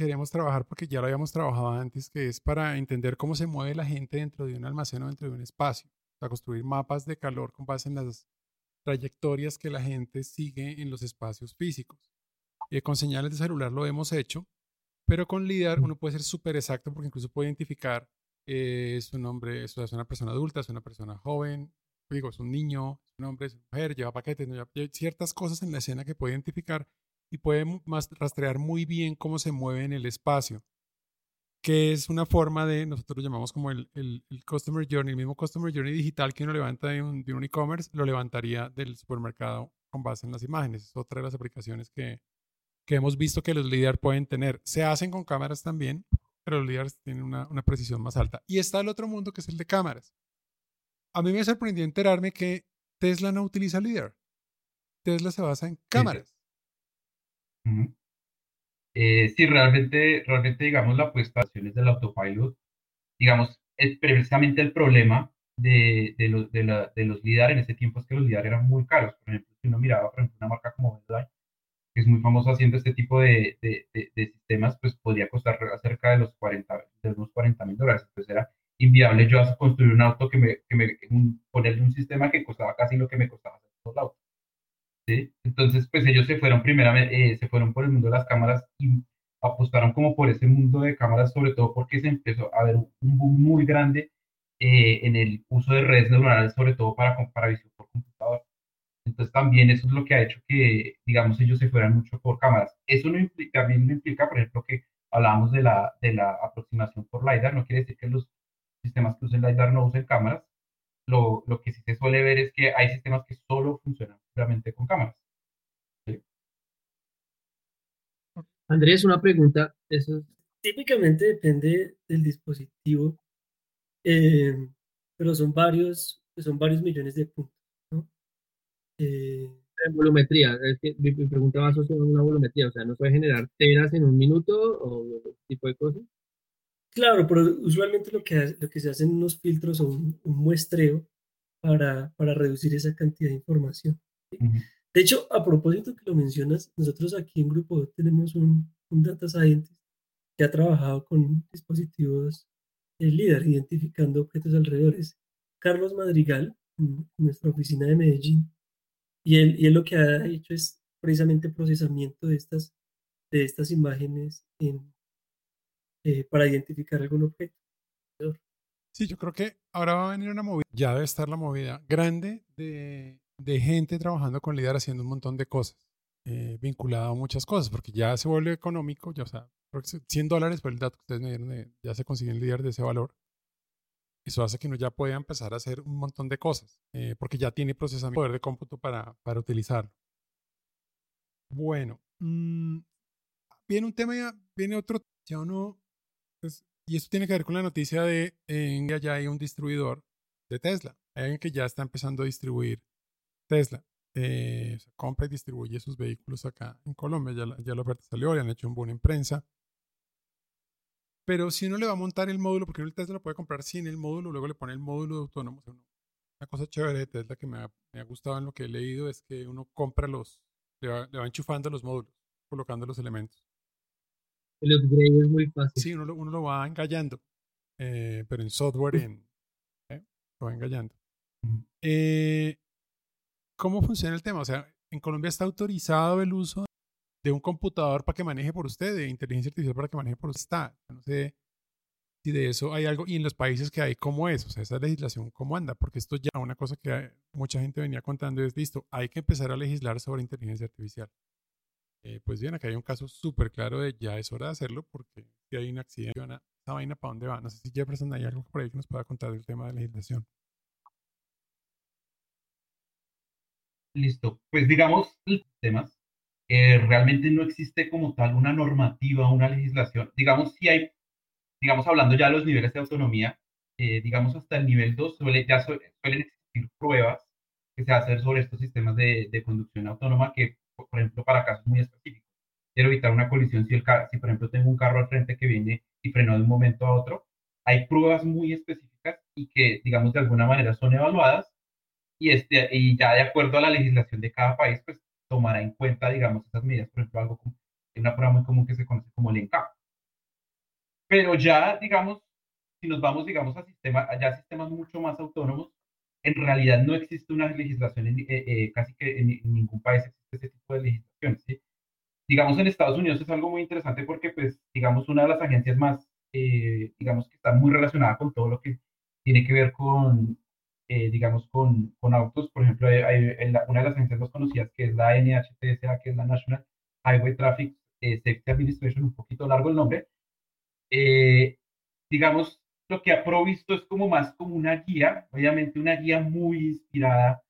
queríamos trabajar porque ya lo habíamos trabajado antes, que es para entender cómo se mueve la gente dentro de un almacén o dentro de un espacio. Para construir mapas de calor con base en las trayectorias que la gente sigue en los espacios físicos. Eh, con señales de celular lo hemos hecho, pero con LIDAR uno puede ser súper exacto porque incluso puede identificar eh, es un hombre, es una persona adulta, es una persona joven, digo, es un niño, es un hombre, es una mujer, lleva paquetes, hay ciertas cosas en la escena que puede identificar y puede más rastrear muy bien cómo se mueve en el espacio, que es una forma de, nosotros lo llamamos como el, el, Customer Journey, el mismo Customer Journey digital que uno levanta de un e-commerce, lo levantaría del supermercado con base en las imágenes. Es otra de las aplicaciones que, que hemos visto que los líderes pueden tener. Se hacen con cámaras también, pero los líderes tienen una, una precisión más alta. Y está el otro mundo que es el de cámaras. A mí me sorprendió enterarme que Tesla no utiliza LIDAR. Tesla se basa en cámaras. Eh, sí, realmente, realmente, digamos, la apuesta de del autopilot, digamos, es precisamente el problema de, de, los, de, la, de los LIDAR en ese tiempo es que los LIDAR eran muy caros. Por ejemplo, si uno miraba, por ejemplo, una marca como Hyundai, que es muy famosa haciendo este tipo de, de, sistemas, pues podría costar cerca de los 40, de unos 40 mil dólares. Entonces era inviable yo construir un auto que me, que me ponerle un sistema que costaba casi lo que me costaba hacer los autos. Entonces, pues ellos se fueron primeramente, eh, se fueron por el mundo de las cámaras y apostaron como por ese mundo de cámaras, sobre todo porque se empezó a ver un boom muy grande eh, en el uso de redes neuronales, sobre todo para, para visión por computador. Entonces también eso es lo que ha hecho que, digamos, ellos se fueran mucho por cámaras. Eso no implica, también no implica, por ejemplo, que hablábamos de la, de la aproximación por LiDAR, no quiere decir que los sistemas que usen LiDAR no usen cámaras, lo, lo, que sí se suele ver es que hay sistemas que solo funcionan puramente con cámaras. Andrés, una pregunta. Eso... Típicamente depende del dispositivo, eh, pero son varios, son varios millones de puntos. ¿no? Eh, volumetría, es que mi, pregunta va a una volumetría, o sea, ¿no puede generar teras en un minuto o ese tipo de cosas? Claro, pero usualmente lo que, lo que se hacen unos filtros o un, muestreo para, para, reducir esa cantidad de información. De hecho, a propósito que lo mencionas, nosotros aquí en Grupo tenemos un, un data scientist que ha trabajado con dispositivos el líder identificando objetos alrededores. Carlos Madrigal, en nuestra oficina de Medellín, y él, y él lo que ha hecho es precisamente procesamiento de estas, de estas imágenes en, eh, para identificar algún objeto. Sí, yo creo que ahora va a venir una movida, ya debe estar la movida grande de, de gente trabajando con líder haciendo un montón de cosas, eh, vinculado a muchas cosas, porque ya se vuelve económico, ya, o sea, 100 dólares por el dato que ustedes me dieron, ya se consiguen líder de ese valor. Eso hace que uno ya pueda empezar a hacer un montón de cosas, eh, porque ya tiene procesamiento poder de cómputo para, para utilizarlo. Bueno, mm, viene un tema, viene otro, ya uno pues, y esto tiene que ver con la noticia de que ya hay un distribuidor de Tesla. Alguien que ya está empezando a distribuir Tesla. Eh, compra y distribuye sus vehículos acá en Colombia. Ya la, ya la oferta salió, le han hecho un boom en prensa. Pero si uno le va a montar el módulo, porque el Tesla lo puede comprar sin el módulo, luego le pone el módulo de autónomo. una cosa chévere de Tesla que me ha, me ha, gustado en lo que he leído es que uno compra los, le va, le va enchufando los módulos, colocando los elementos. El upgrade es muy fácil. Sí, uno lo, uno lo va engallando, eh, pero en software en, ¿eh? lo va engallando. Eh, ¿Cómo funciona el tema? O sea, en Colombia está autorizado el uso de un computador para que maneje por usted, de inteligencia artificial para que maneje por usted. No sé si de eso hay algo. Y en los países que hay, ¿cómo es? O sea, esa legislación, ¿cómo anda? Porque esto ya una cosa que mucha gente venía contando es, listo, hay que empezar a legislar sobre inteligencia artificial. Eh, pues bien, acá hay un caso súper claro de ya es hora de hacerlo porque si hay un accidente, esa vaina para dónde va. No sé si Jefferson hay algo por ahí que nos pueda contar del tema de legislación. Listo. Pues digamos, temas. Eh, realmente no existe como tal una normativa, una legislación. Digamos, si hay, digamos, hablando ya de los niveles de autonomía, eh, digamos hasta el nivel 2, suele, ya suelen existir pruebas que se hacen sobre estos sistemas de, de conducción autónoma que, por ejemplo, para casos muy específicos. Quiero evitar una colisión si, el, si, por ejemplo, tengo un carro al frente que viene y frenó de un momento a otro. Hay pruebas muy específicas y que, digamos, de alguna manera son evaluadas y, este, y ya de acuerdo a la legislación de cada país, pues tomará en cuenta, digamos, esas medidas, por ejemplo, algo como una prueba muy común que se conoce como el ENCAP. Pero ya, digamos, si nos vamos, digamos, a sistemas, ya sistemas mucho más autónomos, en realidad no existe una legislación, en, eh, eh, casi que en, ningún país existe ese tipo de legislación, ¿sí? Digamos, en Estados Unidos es algo muy interesante porque, pues, digamos, una de las agencias más, eh, digamos, que está muy relacionada con todo lo que tiene que ver con, eh, digamos, con, con, autos. Por ejemplo, hay, una de las agencias más conocidas que es la NHTSA, que es la National Highway Traffic eh, Safety Administration, un poquito largo el nombre. Eh, digamos, lo que ha provisto es como más como una guía, obviamente una guía muy inspirada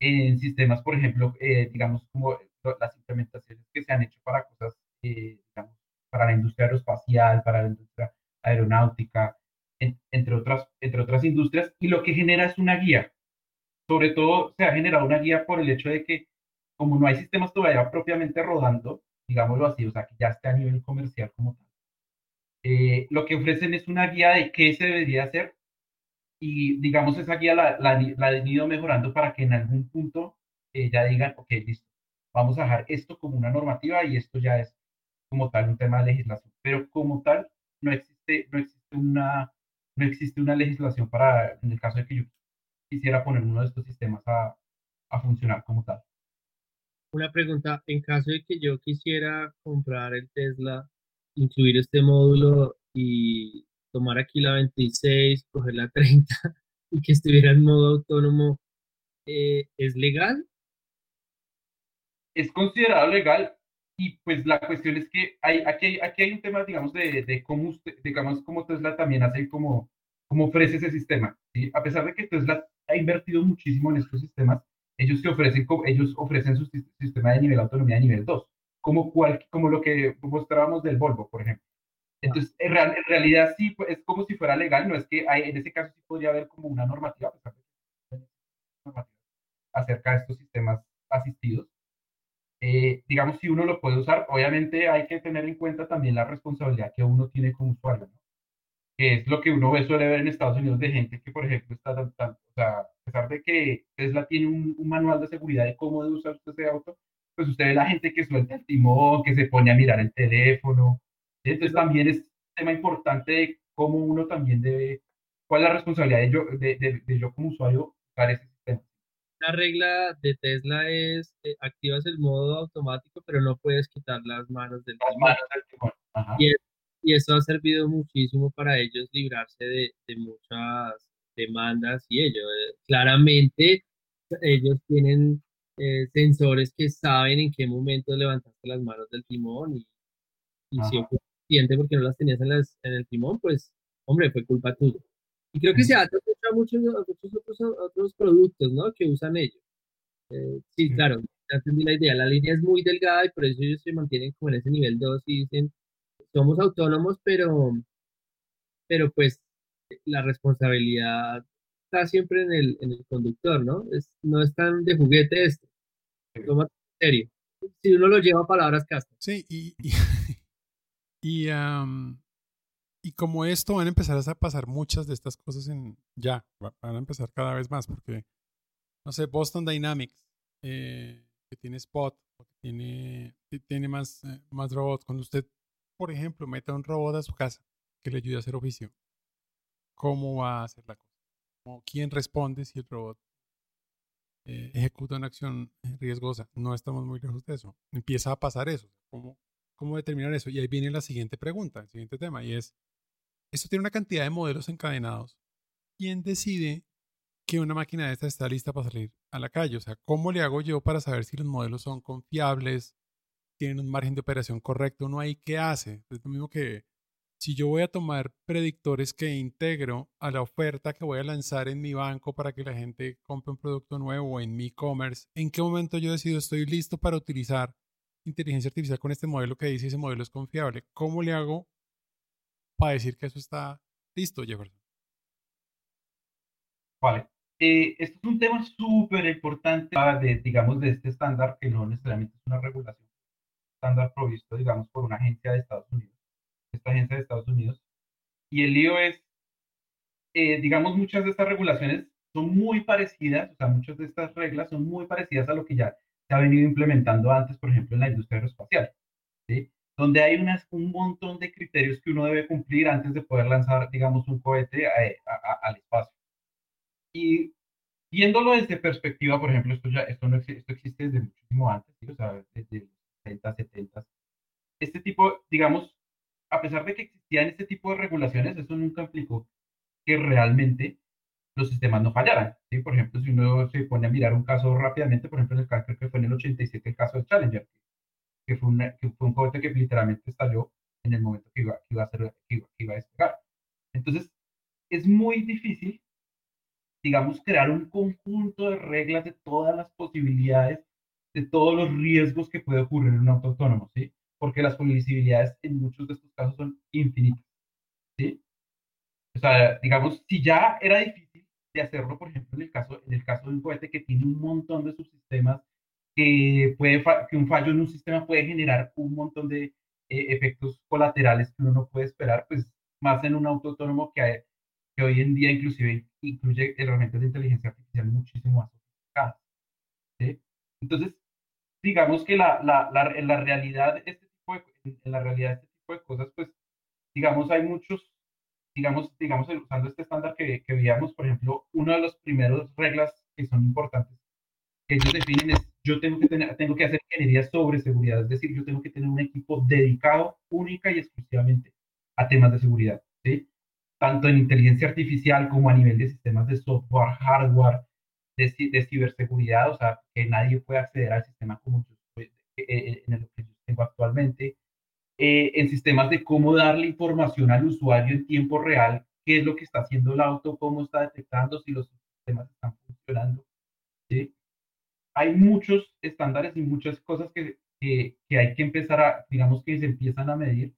en sistemas, por ejemplo, digamos, como las implementaciones que se han hecho para cosas, digamos, para la industria aeroespacial, para la industria aeronáutica, entre, otras, entre otras industrias, y lo que genera es una guía. Sobre todo se ha generado una guía por el hecho de que como no hay sistemas todavía propiamente rodando, digámoslo así, o sea, que ya esté a nivel comercial como tal, eh, lo que ofrecen es una guía de qué se debería hacer y digamos esa guía la, la, la han ido mejorando para que en algún punto ya digan, ok, listo, vamos a dejar esto como una normativa y esto ya es como tal un tema de legislación. Pero como tal, no existe, no existe una, no existe una legislación para, en el caso de que yo quisiera poner uno de estos sistemas a, a funcionar como tal. Una pregunta, en caso de que yo quisiera comprar el Tesla, incluir este módulo y tomar aquí la 26, coger la 30 *laughs* y que estuviera en modo autónomo, eh, ¿es legal? Es considerado legal y pues la cuestión es que hay, aquí, hay, aquí hay un tema, digamos, de, de cómo, usted, digamos, cómo Tesla también hace como, cómo ofrece ese sistema. ¿sí? A pesar de que Tesla ha invertido muchísimo en estos sistemas, ellos, te ofrecen, ellos ofrecen su sistema de nivel de autonomía de nivel 2, como, cual, como lo que mostrábamos del Volvo, por ejemplo. Entonces, en, real, en realidad sí, pues, es como si fuera legal, no es que hay, en ese caso sí podría haber como una normativa, a pesar de que acerca de estos sistemas asistidos, eh, digamos, si uno lo puede usar, obviamente hay que tener en cuenta también la responsabilidad que uno tiene como usuario, ¿no? que es lo que uno ve, suele ver en Estados Unidos de gente que, por ejemplo, está tan, o sea, a pesar de que Tesla tiene un, manual de seguridad de cómo debe usar ese auto, pues usted ve la gente que suelta el timón, que se pone a mirar el teléfono. Entonces también es un tema importante de cómo uno también debe, cuál es la responsabilidad de yo, de, de yo como usuario usar ese la regla de Tesla es eh, activas el modo automático, pero no puedes quitar las manos del timón. Y, y, eso ha servido muchísimo para ellos librarse de, de muchas demandas y ello. Eh, claramente ellos tienen eh, sensores que saben en qué momento levantaste las manos del timón y, y si ocurre porque no las tenías en, las, en el timón, pues hombre, fue culpa tuya. Y creo que se adapta a muchos, muchos otros, otros productos, ¿no? Que usan ellos. Eh, sí, claro, ya entendí la idea. La línea es muy delgada y por eso ellos se mantienen como en ese nivel 2 y dicen, somos autónomos, pero, pero pues la responsabilidad está siempre en el, en el conductor, ¿no? Es, no es tan de juguete esto. Toma en serio. Si uno lo lleva a palabras casas. Sí, y, y, *laughs* y y como esto van a empezar a pasar muchas de estas cosas en ya, van a empezar cada vez más, porque, no sé, Boston Dynamics, eh, que tiene Spot, que tiene, tiene más, eh, más robots. Cuando usted, por ejemplo, meta un robot a su casa que le ayude a hacer oficio, ¿cómo va a hacer la cosa? ¿Quién responde si el robot eh, ejecuta una acción riesgosa? No estamos muy lejos de eso. Empieza a pasar eso. ¿Cómo, ¿Cómo determinar eso? Y ahí viene la siguiente pregunta, el siguiente tema, y es, esto tiene una cantidad de modelos encadenados. ¿Quién decide que una máquina de esta está lista para salir a la calle? O sea, ¿cómo le hago yo para saber si los modelos son confiables, tienen un margen de operación correcto? ¿Uno ahí qué hace? Es lo mismo que si yo voy a tomar predictores que integro a la oferta que voy a lanzar en mi banco para que la gente compre un producto nuevo en mi e-commerce, ¿en qué momento yo decido estoy listo para utilizar inteligencia artificial con este modelo que dice ese modelo es confiable? ¿Cómo le hago para decir que eso está listo, Jefferson? Vale. Eh, esto es un tema súper importante de, digamos, de este estándar que no necesariamente es una regulación, estándar provisto, digamos, por una agencia de Estados Unidos esta agencia de Estados Unidos. Y el lío es, eh, digamos, muchas de estas regulaciones son muy parecidas, o sea, muchas de estas reglas son muy parecidas a lo que ya se ha venido implementando antes, por ejemplo, en la industria aeroespacial, ¿sí? Donde hay unas, un montón de criterios que uno debe cumplir antes de poder lanzar, digamos, un cohete al espacio. Y viéndolo desde perspectiva, por ejemplo, esto, ya, esto, no esto existe desde muchísimo antes, o sea, desde los 60, 70. Este tipo, digamos, a pesar de que existían este tipo de regulaciones, eso nunca implicó que realmente los sistemas no fallaran. ¿sí? Por ejemplo, si uno se pone a mirar un caso rápidamente, por ejemplo, el caso que fue en el 87 el caso de Challenger, que fue, que fue un cohete que literalmente estalló en el momento que iba, iba a, ser, que iba, a despegar. Entonces, es muy difícil, digamos, crear un conjunto de reglas de todas las posibilidades, de todos los riesgos que puede ocurrir en un auto autónomo, ¿sí? porque las posibilidades en muchos de estos casos son infinitas. ¿sí? O sea, digamos, si ya era difícil de hacerlo, por ejemplo, en el caso, en el caso de un cohete que tiene un montón de subsistemas, que, puede, que un fallo en un sistema puede generar un montón de eh, efectos colaterales que uno no puede esperar, pues más en un auto autónomo que, que hoy en día inclusive incluye herramientas de inteligencia artificial muchísimo más sofisticadas. ¿sí? Entonces, digamos que la, la, la, en la realidad, este en la realidad este tipo de cosas, pues, digamos, hay muchos, digamos, digamos, usando este estándar que, que veíamos, por ejemplo, una de las primeras reglas que son importantes que ellos definen es, yo tengo que, tener, tengo que hacer ingeniería sobre seguridad, es decir, yo tengo que tener un equipo dedicado única y exclusivamente a temas de seguridad, ¿sí? Tanto en inteligencia artificial como a nivel de sistemas de software, hardware, de, de ciberseguridad, o sea, que nadie puede acceder al sistema como yo eh, eh, en el que yo tengo actualmente, eh, en sistemas de cómo darle información al usuario en tiempo real, qué es lo que está haciendo el auto, cómo está detectando, si los sistemas están funcionando. ¿sí? Hay muchos estándares y muchas cosas que, que, hay que empezar a, digamos que se empiezan a medir.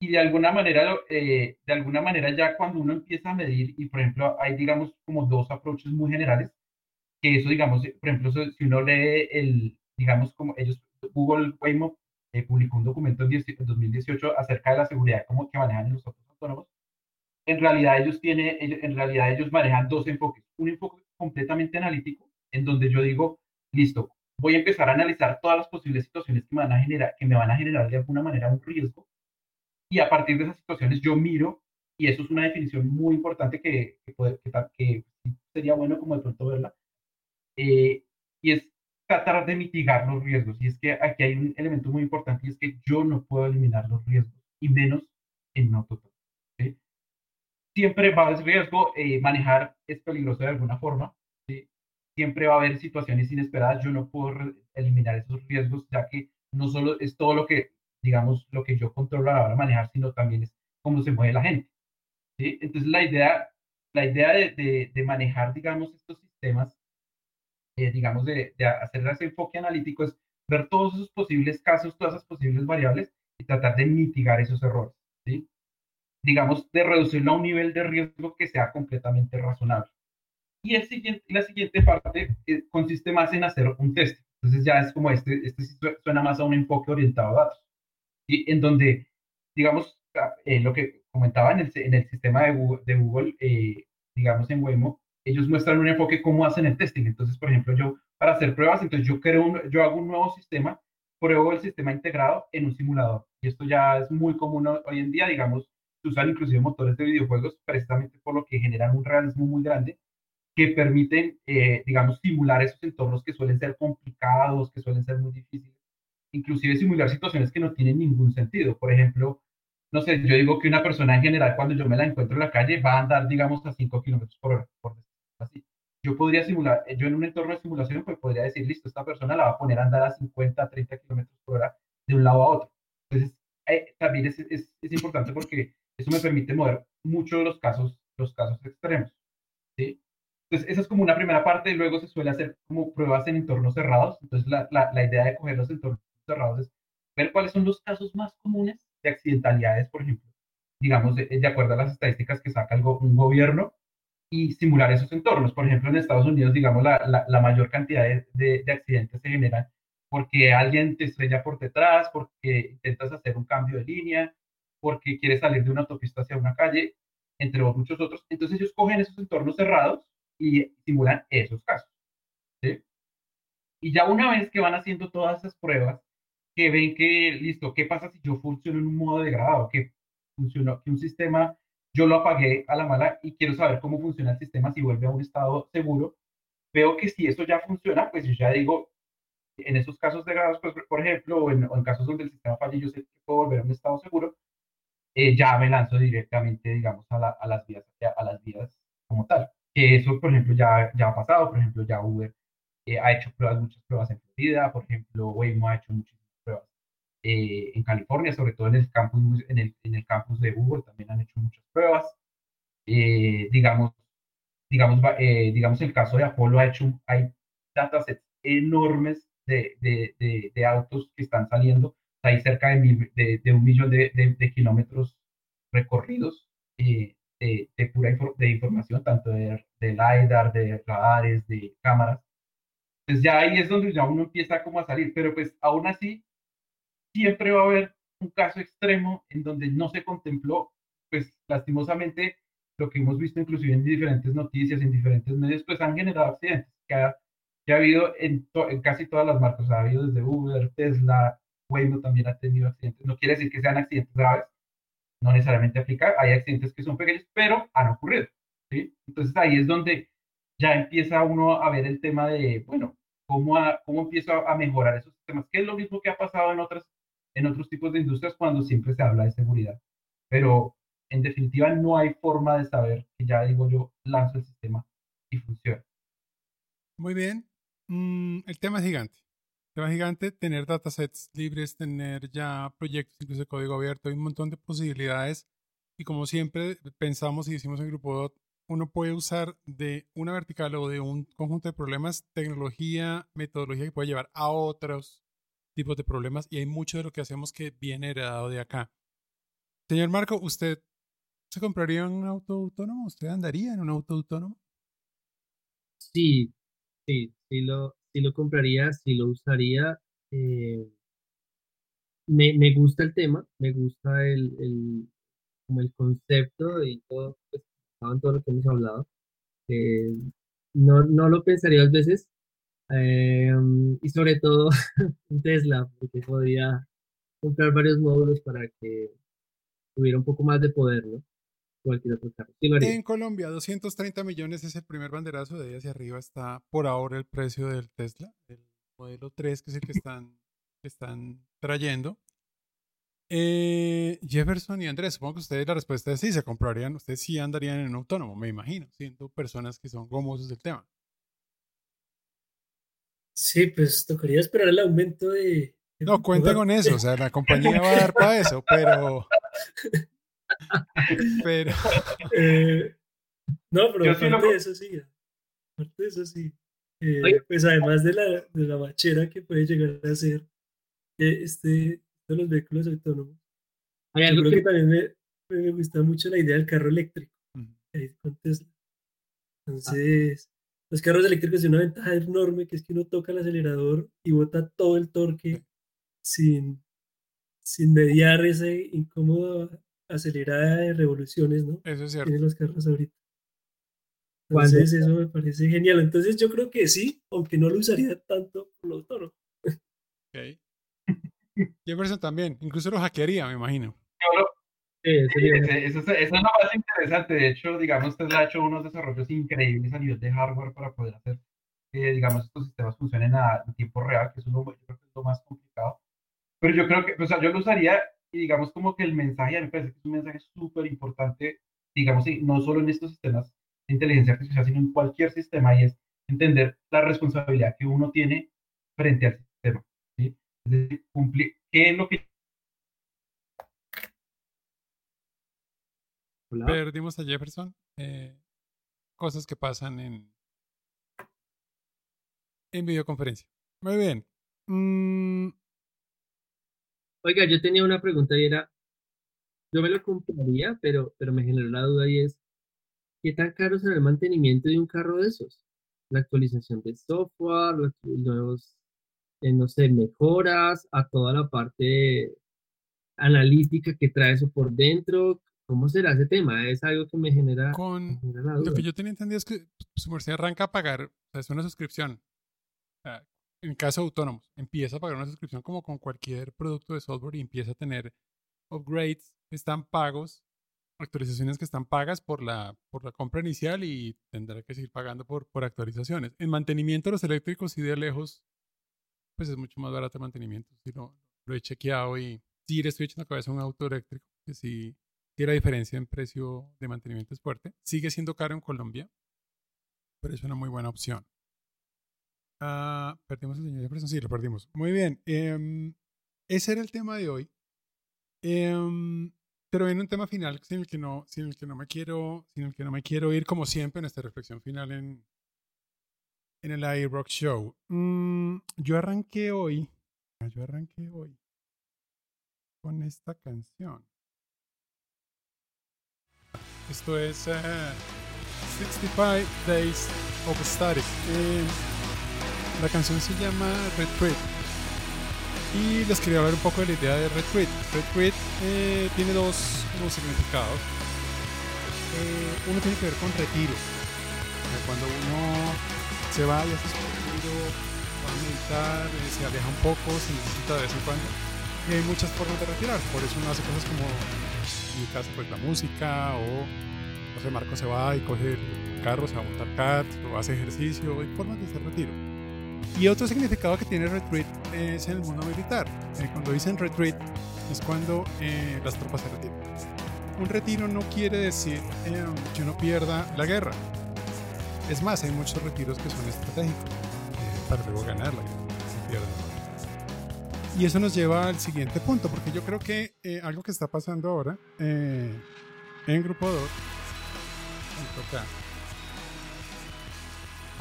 Y de alguna manera, eh, de alguna manera ya cuando uno empieza a medir, y por ejemplo hay digamos como dos approaches muy generales, que eso digamos, por ejemplo, si uno lee el, digamos como ellos, Google Waymo eh, publicó un documento en 2018 acerca de la seguridad como que manejan los autos autónomos. En realidad ellos tienen, en realidad ellos manejan dos enfoques. Un enfoque completamente analítico, en donde yo digo, listo, voy a empezar a analizar todas las posibles situaciones que me van a generar, que me van a generar de alguna manera un riesgo. Y a partir de esas situaciones yo miro, y eso es una definición muy importante que, que, puede, que, sería bueno como de pronto verla, eh, y es tratar de mitigar los riesgos. Y es que aquí hay un elemento muy importante y es que yo no puedo eliminar los riesgos, y menos en un auto. Siempre va a haber riesgo, eh, manejar es peligroso de alguna forma. Siempre va a haber situaciones inesperadas. Yo no puedo eliminar esos riesgos, ya que no solo es todo lo que, digamos, lo que yo controlo a la hora de manejar, sino también es cómo se mueve la gente. ¿sí? Entonces, la idea, la idea de, de, de manejar, digamos, estos sistemas eh, digamos, de, de, hacer ese enfoque analítico es ver todos esos posibles casos, todas esas posibles variables y tratar de mitigar esos errores, ¿sí? Digamos, de reducirlo a un nivel de riesgo que sea completamente razonable. Y el siguiente, la siguiente parte eh, consiste más en hacer un test. Entonces ya es como este, este suena más a un enfoque orientado a datos, ¿sí? En donde, digamos, ah, eh, lo que comentaba en el, en el sistema de Google, de Google digamos en Waymo, ellos muestran un enfoque cómo hacen el testing. Entonces, por ejemplo, yo para hacer pruebas, entonces yo creo, un, yo hago un nuevo sistema, pruebo el sistema integrado en un simulador. Y esto ya es muy común hoy en día, digamos, se usan inclusive motores de videojuegos precisamente por lo que generan un realismo muy grande que permiten, eh, digamos, simular esos entornos que suelen ser complicados, que suelen ser muy difíciles, inclusive simular situaciones que no tienen ningún sentido. Por ejemplo, no sé, yo digo que una persona en general, cuando yo me la encuentro en la calle, va a andar, digamos, a 5 kilómetros por hora, por así. Yo podría simular, eh, yo en un entorno de simulación, pues podría decir, listo, esta persona la va a poner a andar a 50, 30 kilómetros por hora de un lado a otro. Entonces, eh, también es, es, es, importante porque eso me permite mover mucho los casos, los casos extremos. ¿sí? Entonces, esa es como una primera parte y luego se suele hacer como pruebas en entornos cerrados. Entonces, la, la, la idea de coger los entornos cerrados es ver cuáles son los casos más comunes de accidentalidades, por ejemplo, digamos, de, de acuerdo a las estadísticas que saca el, un gobierno y simular esos entornos. Por ejemplo, en Estados Unidos, digamos, la, la, la mayor cantidad de, de, de, accidentes se generan porque alguien te estrella por detrás, porque intentas hacer un cambio de línea, porque quieres salir de una autopista hacia una calle, entre muchos otros. Entonces ellos cogen esos entornos cerrados y simulan esos casos. ¿sí? Y ya una vez que van haciendo todas esas pruebas, que ven que, listo, ¿qué pasa si yo funciono en un modo degradado? Que funcionó, que un sistema yo lo apagué a la mala y quiero saber cómo funciona el sistema si vuelve a un estado seguro. Veo que si eso ya funciona, pues yo ya digo, en esos casos degradados, pues, por ejemplo, o en, o en, casos donde el sistema falla y yo sé que puedo volver a un estado seguro, eh, ya me lanzo directamente, digamos, a, la, a, las vías, a las vías como tal. Que eso, por ejemplo, ya, ya ha pasado, por ejemplo, ya Uber eh, ha hecho pruebas, muchas pruebas en Florida, por ejemplo, Waymo ha hecho muchas pruebas eh, en California, sobre todo en el campus, en el, en el campus de Google también han hecho muchas pruebas. Eh, digamos, digamos, eh, digamos, el caso de Apolo ha hecho, hay datasets enormes de, de, de, de autos que están saliendo, hay cerca de, mil, de un millón de, kilómetros recorridos eh, de, pura infor de información, tanto de, de LiDAR, de radares, de cámaras. Pues ya ahí es donde ya uno empieza como a salir, pero pues aún así siempre va a haber un caso extremo en donde no se contempló, pues lastimosamente lo que hemos visto inclusive en diferentes noticias, en diferentes medios, pues han generado accidentes que ha, que ha habido en, en, casi todas las marcas, ha habido desde Uber, Tesla, Waymo también ha tenido accidentes, no quiere decir que sean accidentes graves, no necesariamente aplica, hay accidentes que son pequeños, pero han ocurrido, ¿sí? Entonces ahí es donde ya empieza uno a ver el tema de, bueno, cómo, a, cómo empiezo a mejorar esos sistemas, que es lo mismo que ha pasado en otras en otros tipos de industrias cuando siempre se habla de seguridad. Pero en definitiva no hay forma de saber que ya digo yo, lanzo el sistema y funciona. Muy bien. Mm, el tema es gigante. Es gigante, tener datasets libres, tener ya proyectos incluso de código abierto, hay un montón de posibilidades. Y como siempre pensamos y decimos en Grupo DOT, uno puede usar de una vertical o de un conjunto de problemas tecnología, metodología que puede llevar a otros tipos de problemas y hay mucho de lo que hacemos que viene heredado de acá. Señor Marco, ¿usted se compraría un auto autónomo? ¿Usted andaría en un auto autónomo? Sí, sí, sí lo, sí lo compraría, sí lo usaría. Eh, me, me, gusta el tema, me gusta el, el, como el concepto y todo, pues, todo lo que hemos hablado. Eh, no, no lo pensaría dos veces, eh, y sobre todo *laughs* un Tesla, porque podría comprar varios módulos para que tuviera un poco más de poder, ¿no? Cualquier otro carro. Sí en Colombia, 230 millones es el primer banderazo, de ahí hacia arriba está por ahora el precio del Tesla, el modelo 3, que es el que están, que están trayendo. Eh, Jefferson y Andrés, supongo que ustedes la respuesta es sí, se comprarían, ustedes sí andarían en un autónomo, me imagino, siendo personas que son gomosos del tema. Sí, pues tocaría esperar el aumento de... No, cuente con eso, o sea, la compañía va a dar para eso, pero... *laughs* pero... Eh, no, pero aparte de eso sí, aparte de eso sí. Eh, pues además de la, de la bachera que puede llegar a ser eh, este, de los vehículos autónomos, ¿Hay yo algo creo que... que también me, me, gusta mucho la idea del carro eléctrico, ahí con Tesla. Entonces, los carros eléctricos tienen una ventaja enorme, que es que uno toca el acelerador y bota todo el torque sin, sin mediar ese incómodo acelerada de revoluciones, ¿no? Eso es cierto. Tienen los carros ahorita. Entonces, eso me parece genial. Entonces, yo creo que sí, aunque no lo usaría tanto por lo autónomo. Ok. *laughs* Jefferson también, incluso lo hackearía, me imagino. Yo lo, Sí, eso, eso, es lo más interesante. De hecho, digamos, Tesla ha hecho unos desarrollos increíbles a nivel de hardware para poder hacer que, digamos, estos sistemas funcionen a, en tiempo real, que eso es lo, yo creo que es lo más complicado. Pero yo creo que, o sea, yo lo usaría y digamos como que el mensaje, a mí me parece que es un mensaje súper importante, digamos, no solo en estos sistemas de inteligencia artificial, sino en cualquier sistema, y es entender la responsabilidad que uno tiene frente al sistema. ¿sí? Es decir, cumplir, ¿qué es lo que... Perdimos a Jefferson. Eh, cosas que pasan en, en videoconferencia. Muy bien. Mm, Oiga, yo tenía una pregunta y era, yo me lo compraría, pero, pero me generó la duda y es, ¿qué tan caro será el mantenimiento de un carro de esos? La actualización de software, los nuevos, eh, no sé, mejoras, a toda la parte analítica que trae eso por dentro. ¿Cómo será ese tema? Es algo que me genera, me con genera la lo duda. que yo tenía entendido es que su merced arranca a pagar, o sea, es una suscripción. En caso de autónomos, empieza a pagar una suscripción como con cualquier producto de software y empieza a tener upgrades que están pagos, actualizaciones que están pagas por la, por la compra inicial y tendrá que seguir pagando por, por actualizaciones. En mantenimiento los eléctricos y de lejos, pues es mucho más barato el mantenimiento. Sí, lo, lo he chequeado y sí le estoy echando cabeza a un auto eléctrico, que sí, sí la diferencia en precio de mantenimiento es fuerte. Sigue siendo caro en Colombia, pero es una muy buena opción. Ah, perdimos el señor Jefferson, sí, lo perdimos. Muy bien. em, ese era el tema de hoy. Em, pero viene un tema final sin el que no, sin el que no me quiero, sin el que no me quiero ir, como siempre, en esta reflexión final en, en el iRock Show. Mm, yo arranqué hoy. Yo arranqué hoy con esta canción. Esto es eh, 65 Days of Static. Eh, la canción se llama Retreat. Y les quería hablar un poco de la idea de Retreat. Retreat eh, tiene dos, dos significados. Eh, uno tiene que ver con retiro. Cuando uno se va y hace su retiro, va a meditar, eh, se aleja un poco, se necesita de vez en cuando. Y hay muchas formas de retirar. Por eso uno hace cosas como, en mi caso, pues la música o Marco se va y coge el carro, se va a montar cat, o hace ejercicio, hay formas de hacer retiro. Y otro significado que tiene retreat es en el mundo militar. Eh, cuando dicen retreat es cuando eh, las tropas se retiran. Un retiro no quiere decir que uno pierda la guerra. Es más, hay muchos retiros que son estratégicos eh, para luego ganar la guerra. Y eso nos lleva al siguiente punto, porque yo creo que algo que está pasando ahora en Grupo 2 acá.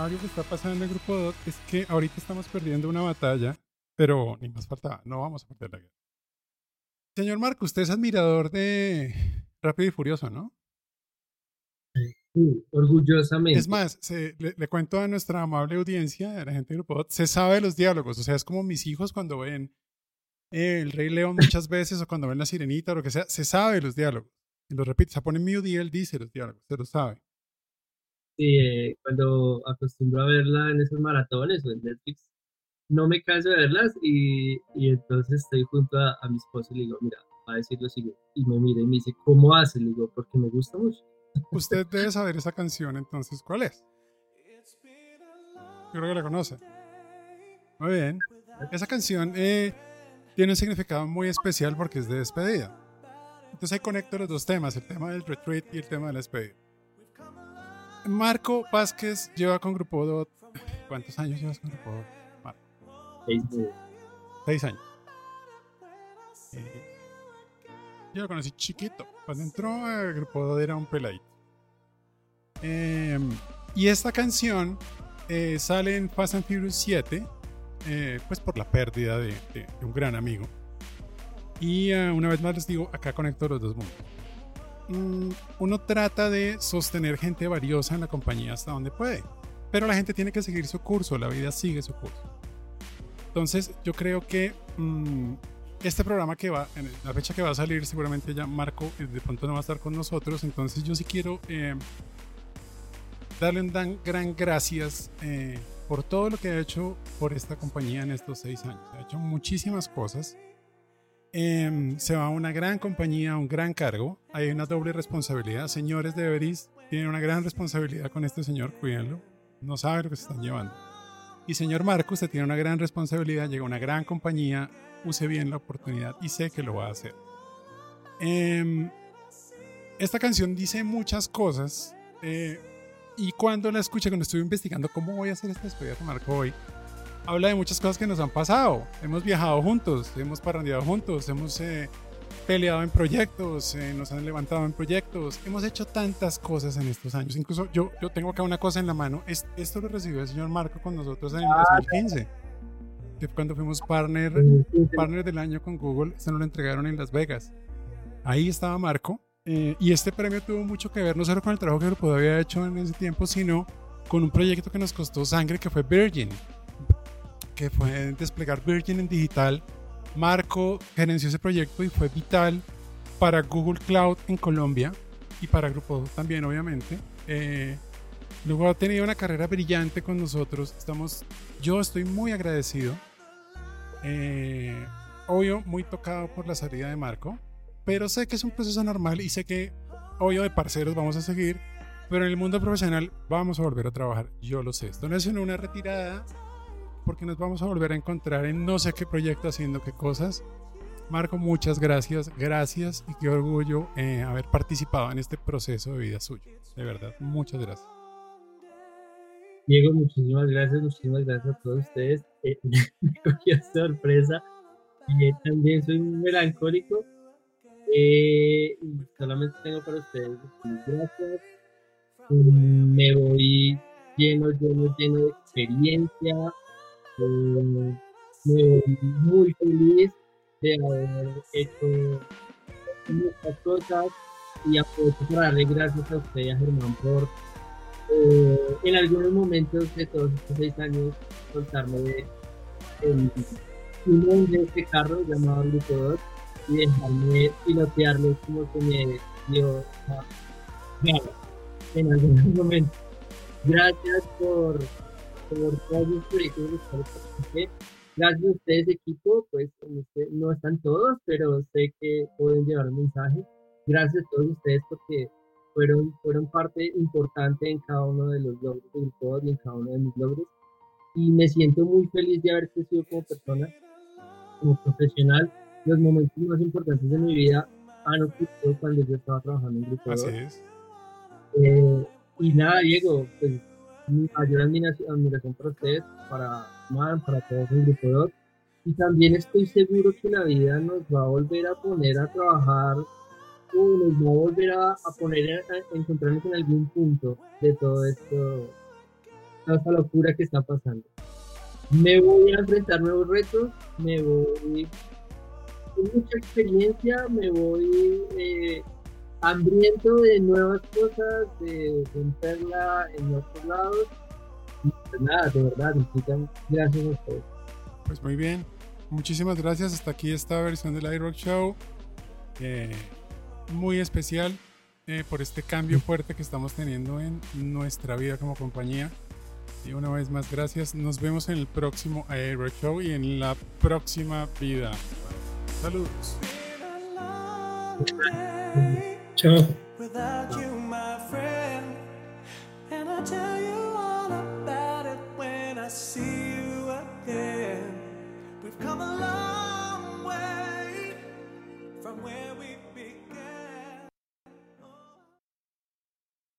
Algo que está pasando en el grupo 2 es que ahorita estamos perdiendo una batalla, pero ni más faltaba, no vamos a perder la guerra. Señor Marco, usted es admirador de Rápido y Furioso, ¿no? Sí, orgullosamente. Es más, se- le, le cuento a nuestra amable audiencia, a la gente del grupo 2, se sabe los diálogos, o sea, es como mis hijos cuando ven eh, El Rey León muchas *laughs* veces o cuando ven La Sirenita o lo que sea, se sabe los diálogos. Y lo repite, se pone mute y él dice los diálogos, se los sabe. Sí, eh, cuando acostumbro a verla en esos maratones o en Netflix, no me canso de verlas y, y entonces estoy junto a, a mi esposo y le digo, mira, va a decir lo siguiente. Y me mira y me dice, ¿cómo hace? Le digo, porque me gusta mucho. Usted debe saber esa canción, entonces, ¿cuál es? Yo creo que la conoce. Muy bien. Esa canción eh, tiene un significado muy especial porque es de despedida. Entonces ahí conecto los dos temas, el tema del retreat y el tema de la despedida. Marco Vázquez lleva con Grupo Dot. ¿Cuántos años llevas con Grupo Dot? Marco, Seis seis años. Eh, yo lo conocí chiquito. Cuando entró a Grupo Dot era un peladito. Eh, y esta canción eh, sale en Fast and Furious 7, eh, pues por la pérdida de, de- de un gran amigo. Y eh, una vez más les digo, acá conecto los dos mundos. Mm, uno trata de sostener gente valiosa en la compañía hasta donde puede, pero la gente tiene que seguir su curso, la vida sigue su curso. Entonces yo creo que mm, este programa que va, en la fecha que va a salir, seguramente ya Marco eh, de pronto no va a estar con nosotros, entonces yo sí quiero eh, darle un dan- gran gracias eh, por todo lo que ha hecho por esta compañía en estos seis años. Ha hecho muchísimas cosas. Em, se va a una gran compañía, a un gran cargo. Hay una doble responsabilidad. Señores de Everis tienen una gran responsabilidad con este señor, cuídenlo. No sabe lo que se están llevando. Y señor Marco, usted tiene una gran responsabilidad, llega a una gran compañía, use bien la oportunidad y sé que lo va a hacer. Em, esta canción dice muchas cosas eh, y cuando la escuché, cuando estuve investigando cómo voy a hacer esta despedida de Marco hoy, habla de muchas cosas que nos han pasado. Hemos viajado juntos, hemos parrandeado juntos, hemos eh, peleado en proyectos, eh, nos han levantado en proyectos, hemos hecho tantas cosas en estos años. Incluso yo, yo tengo acá una cosa en la mano. Es- esto lo recibió el señor Marco con nosotros en el 2015, que fue cuando fuimos partner, partner del año con Google. Esto nos lo entregaron en Las Vegas. Ahí estaba Marco. eh, y este premio tuvo mucho que ver no solo con el trabajo que el Grupo había hecho en ese tiempo, sino con un proyecto que nos costó sangre, que fue Virgin, que fue desplegar Virgin en digital. Marco gerenció ese proyecto y fue vital para Google Cloud en Colombia y para Grupo también, obviamente. Eh, luego ha tenido una carrera brillante con nosotros. Estamos, yo estoy muy agradecido. Eh, obvio, muy tocado por la salida de Marco, pero sé que es un proceso normal y sé que, obvio, de parceros vamos a seguir, pero en el mundo profesional vamos a volver a trabajar. Yo lo sé. Esto no es una retirada porque nos vamos a volver a encontrar en no sé qué proyecto haciendo qué cosas. Marco, muchas gracias, gracias y qué orgullo eh, haber participado en este proceso de vida suyo. De verdad, muchas gracias. Diego, muchísimas gracias, muchísimas gracias a todos ustedes. Eh, *laughs* me cogió sorpresa. Y eh, también soy muy melancólico. Eh, solamente tengo para ustedes gracias. Mm, Me voy lleno, lleno, lleno de experiencia. Eh, muy feliz de haber hecho muchas cosas y aprovecho para darle gracias a usted y a Germán por eh, en algunos momentos de todos estos seis años soltarme de timón de este carro llamado Grupo 2 y dejarme pilotearlo como que me dio ah, en algunos momentos. Gracias por, Gracias a ustedes, equipo, pues este- no están todos, pero sé que pueden llevar un mensaje. Gracias a todos ustedes porque fueron, fueron parte importante en cada uno de los logros del grupo y en cada uno de mis logros. Y me siento muy feliz de haber crecido como persona, como profesional. Los momentos más importantes de mi vida han ocurrido cuando yo estaba trabajando en Grupo Así 2. es. Eh, y nada, Diego, pues mayor admiración, para ustedes, para Man, para todos el Grupo 2. Y también estoy seguro que la vida nos va a volver a poner a trabajar o nos va a volver a, a poner a, a encontrarnos en algún punto de todo esto, toda esta locura que está pasando. Me voy a enfrentar nuevos retos, me voy con mucha experiencia, me voy eh, hambriento de nuevas cosas, de romperla en otros lados. Pues nada, de verdad, gracias a ustedes. Pues muy bien. Muchísimas gracias. Hasta aquí esta versión del iRock Show. eh, muy especial eh, por este cambio fuerte que estamos teniendo en nuestra vida como compañía. Y una vez más, gracias. Nos vemos en el próximo iRock Show y en la próxima vida. Saludos. Chao. without you, my friend. And I'll tell you all about it when I see you again. We've come a long way from where we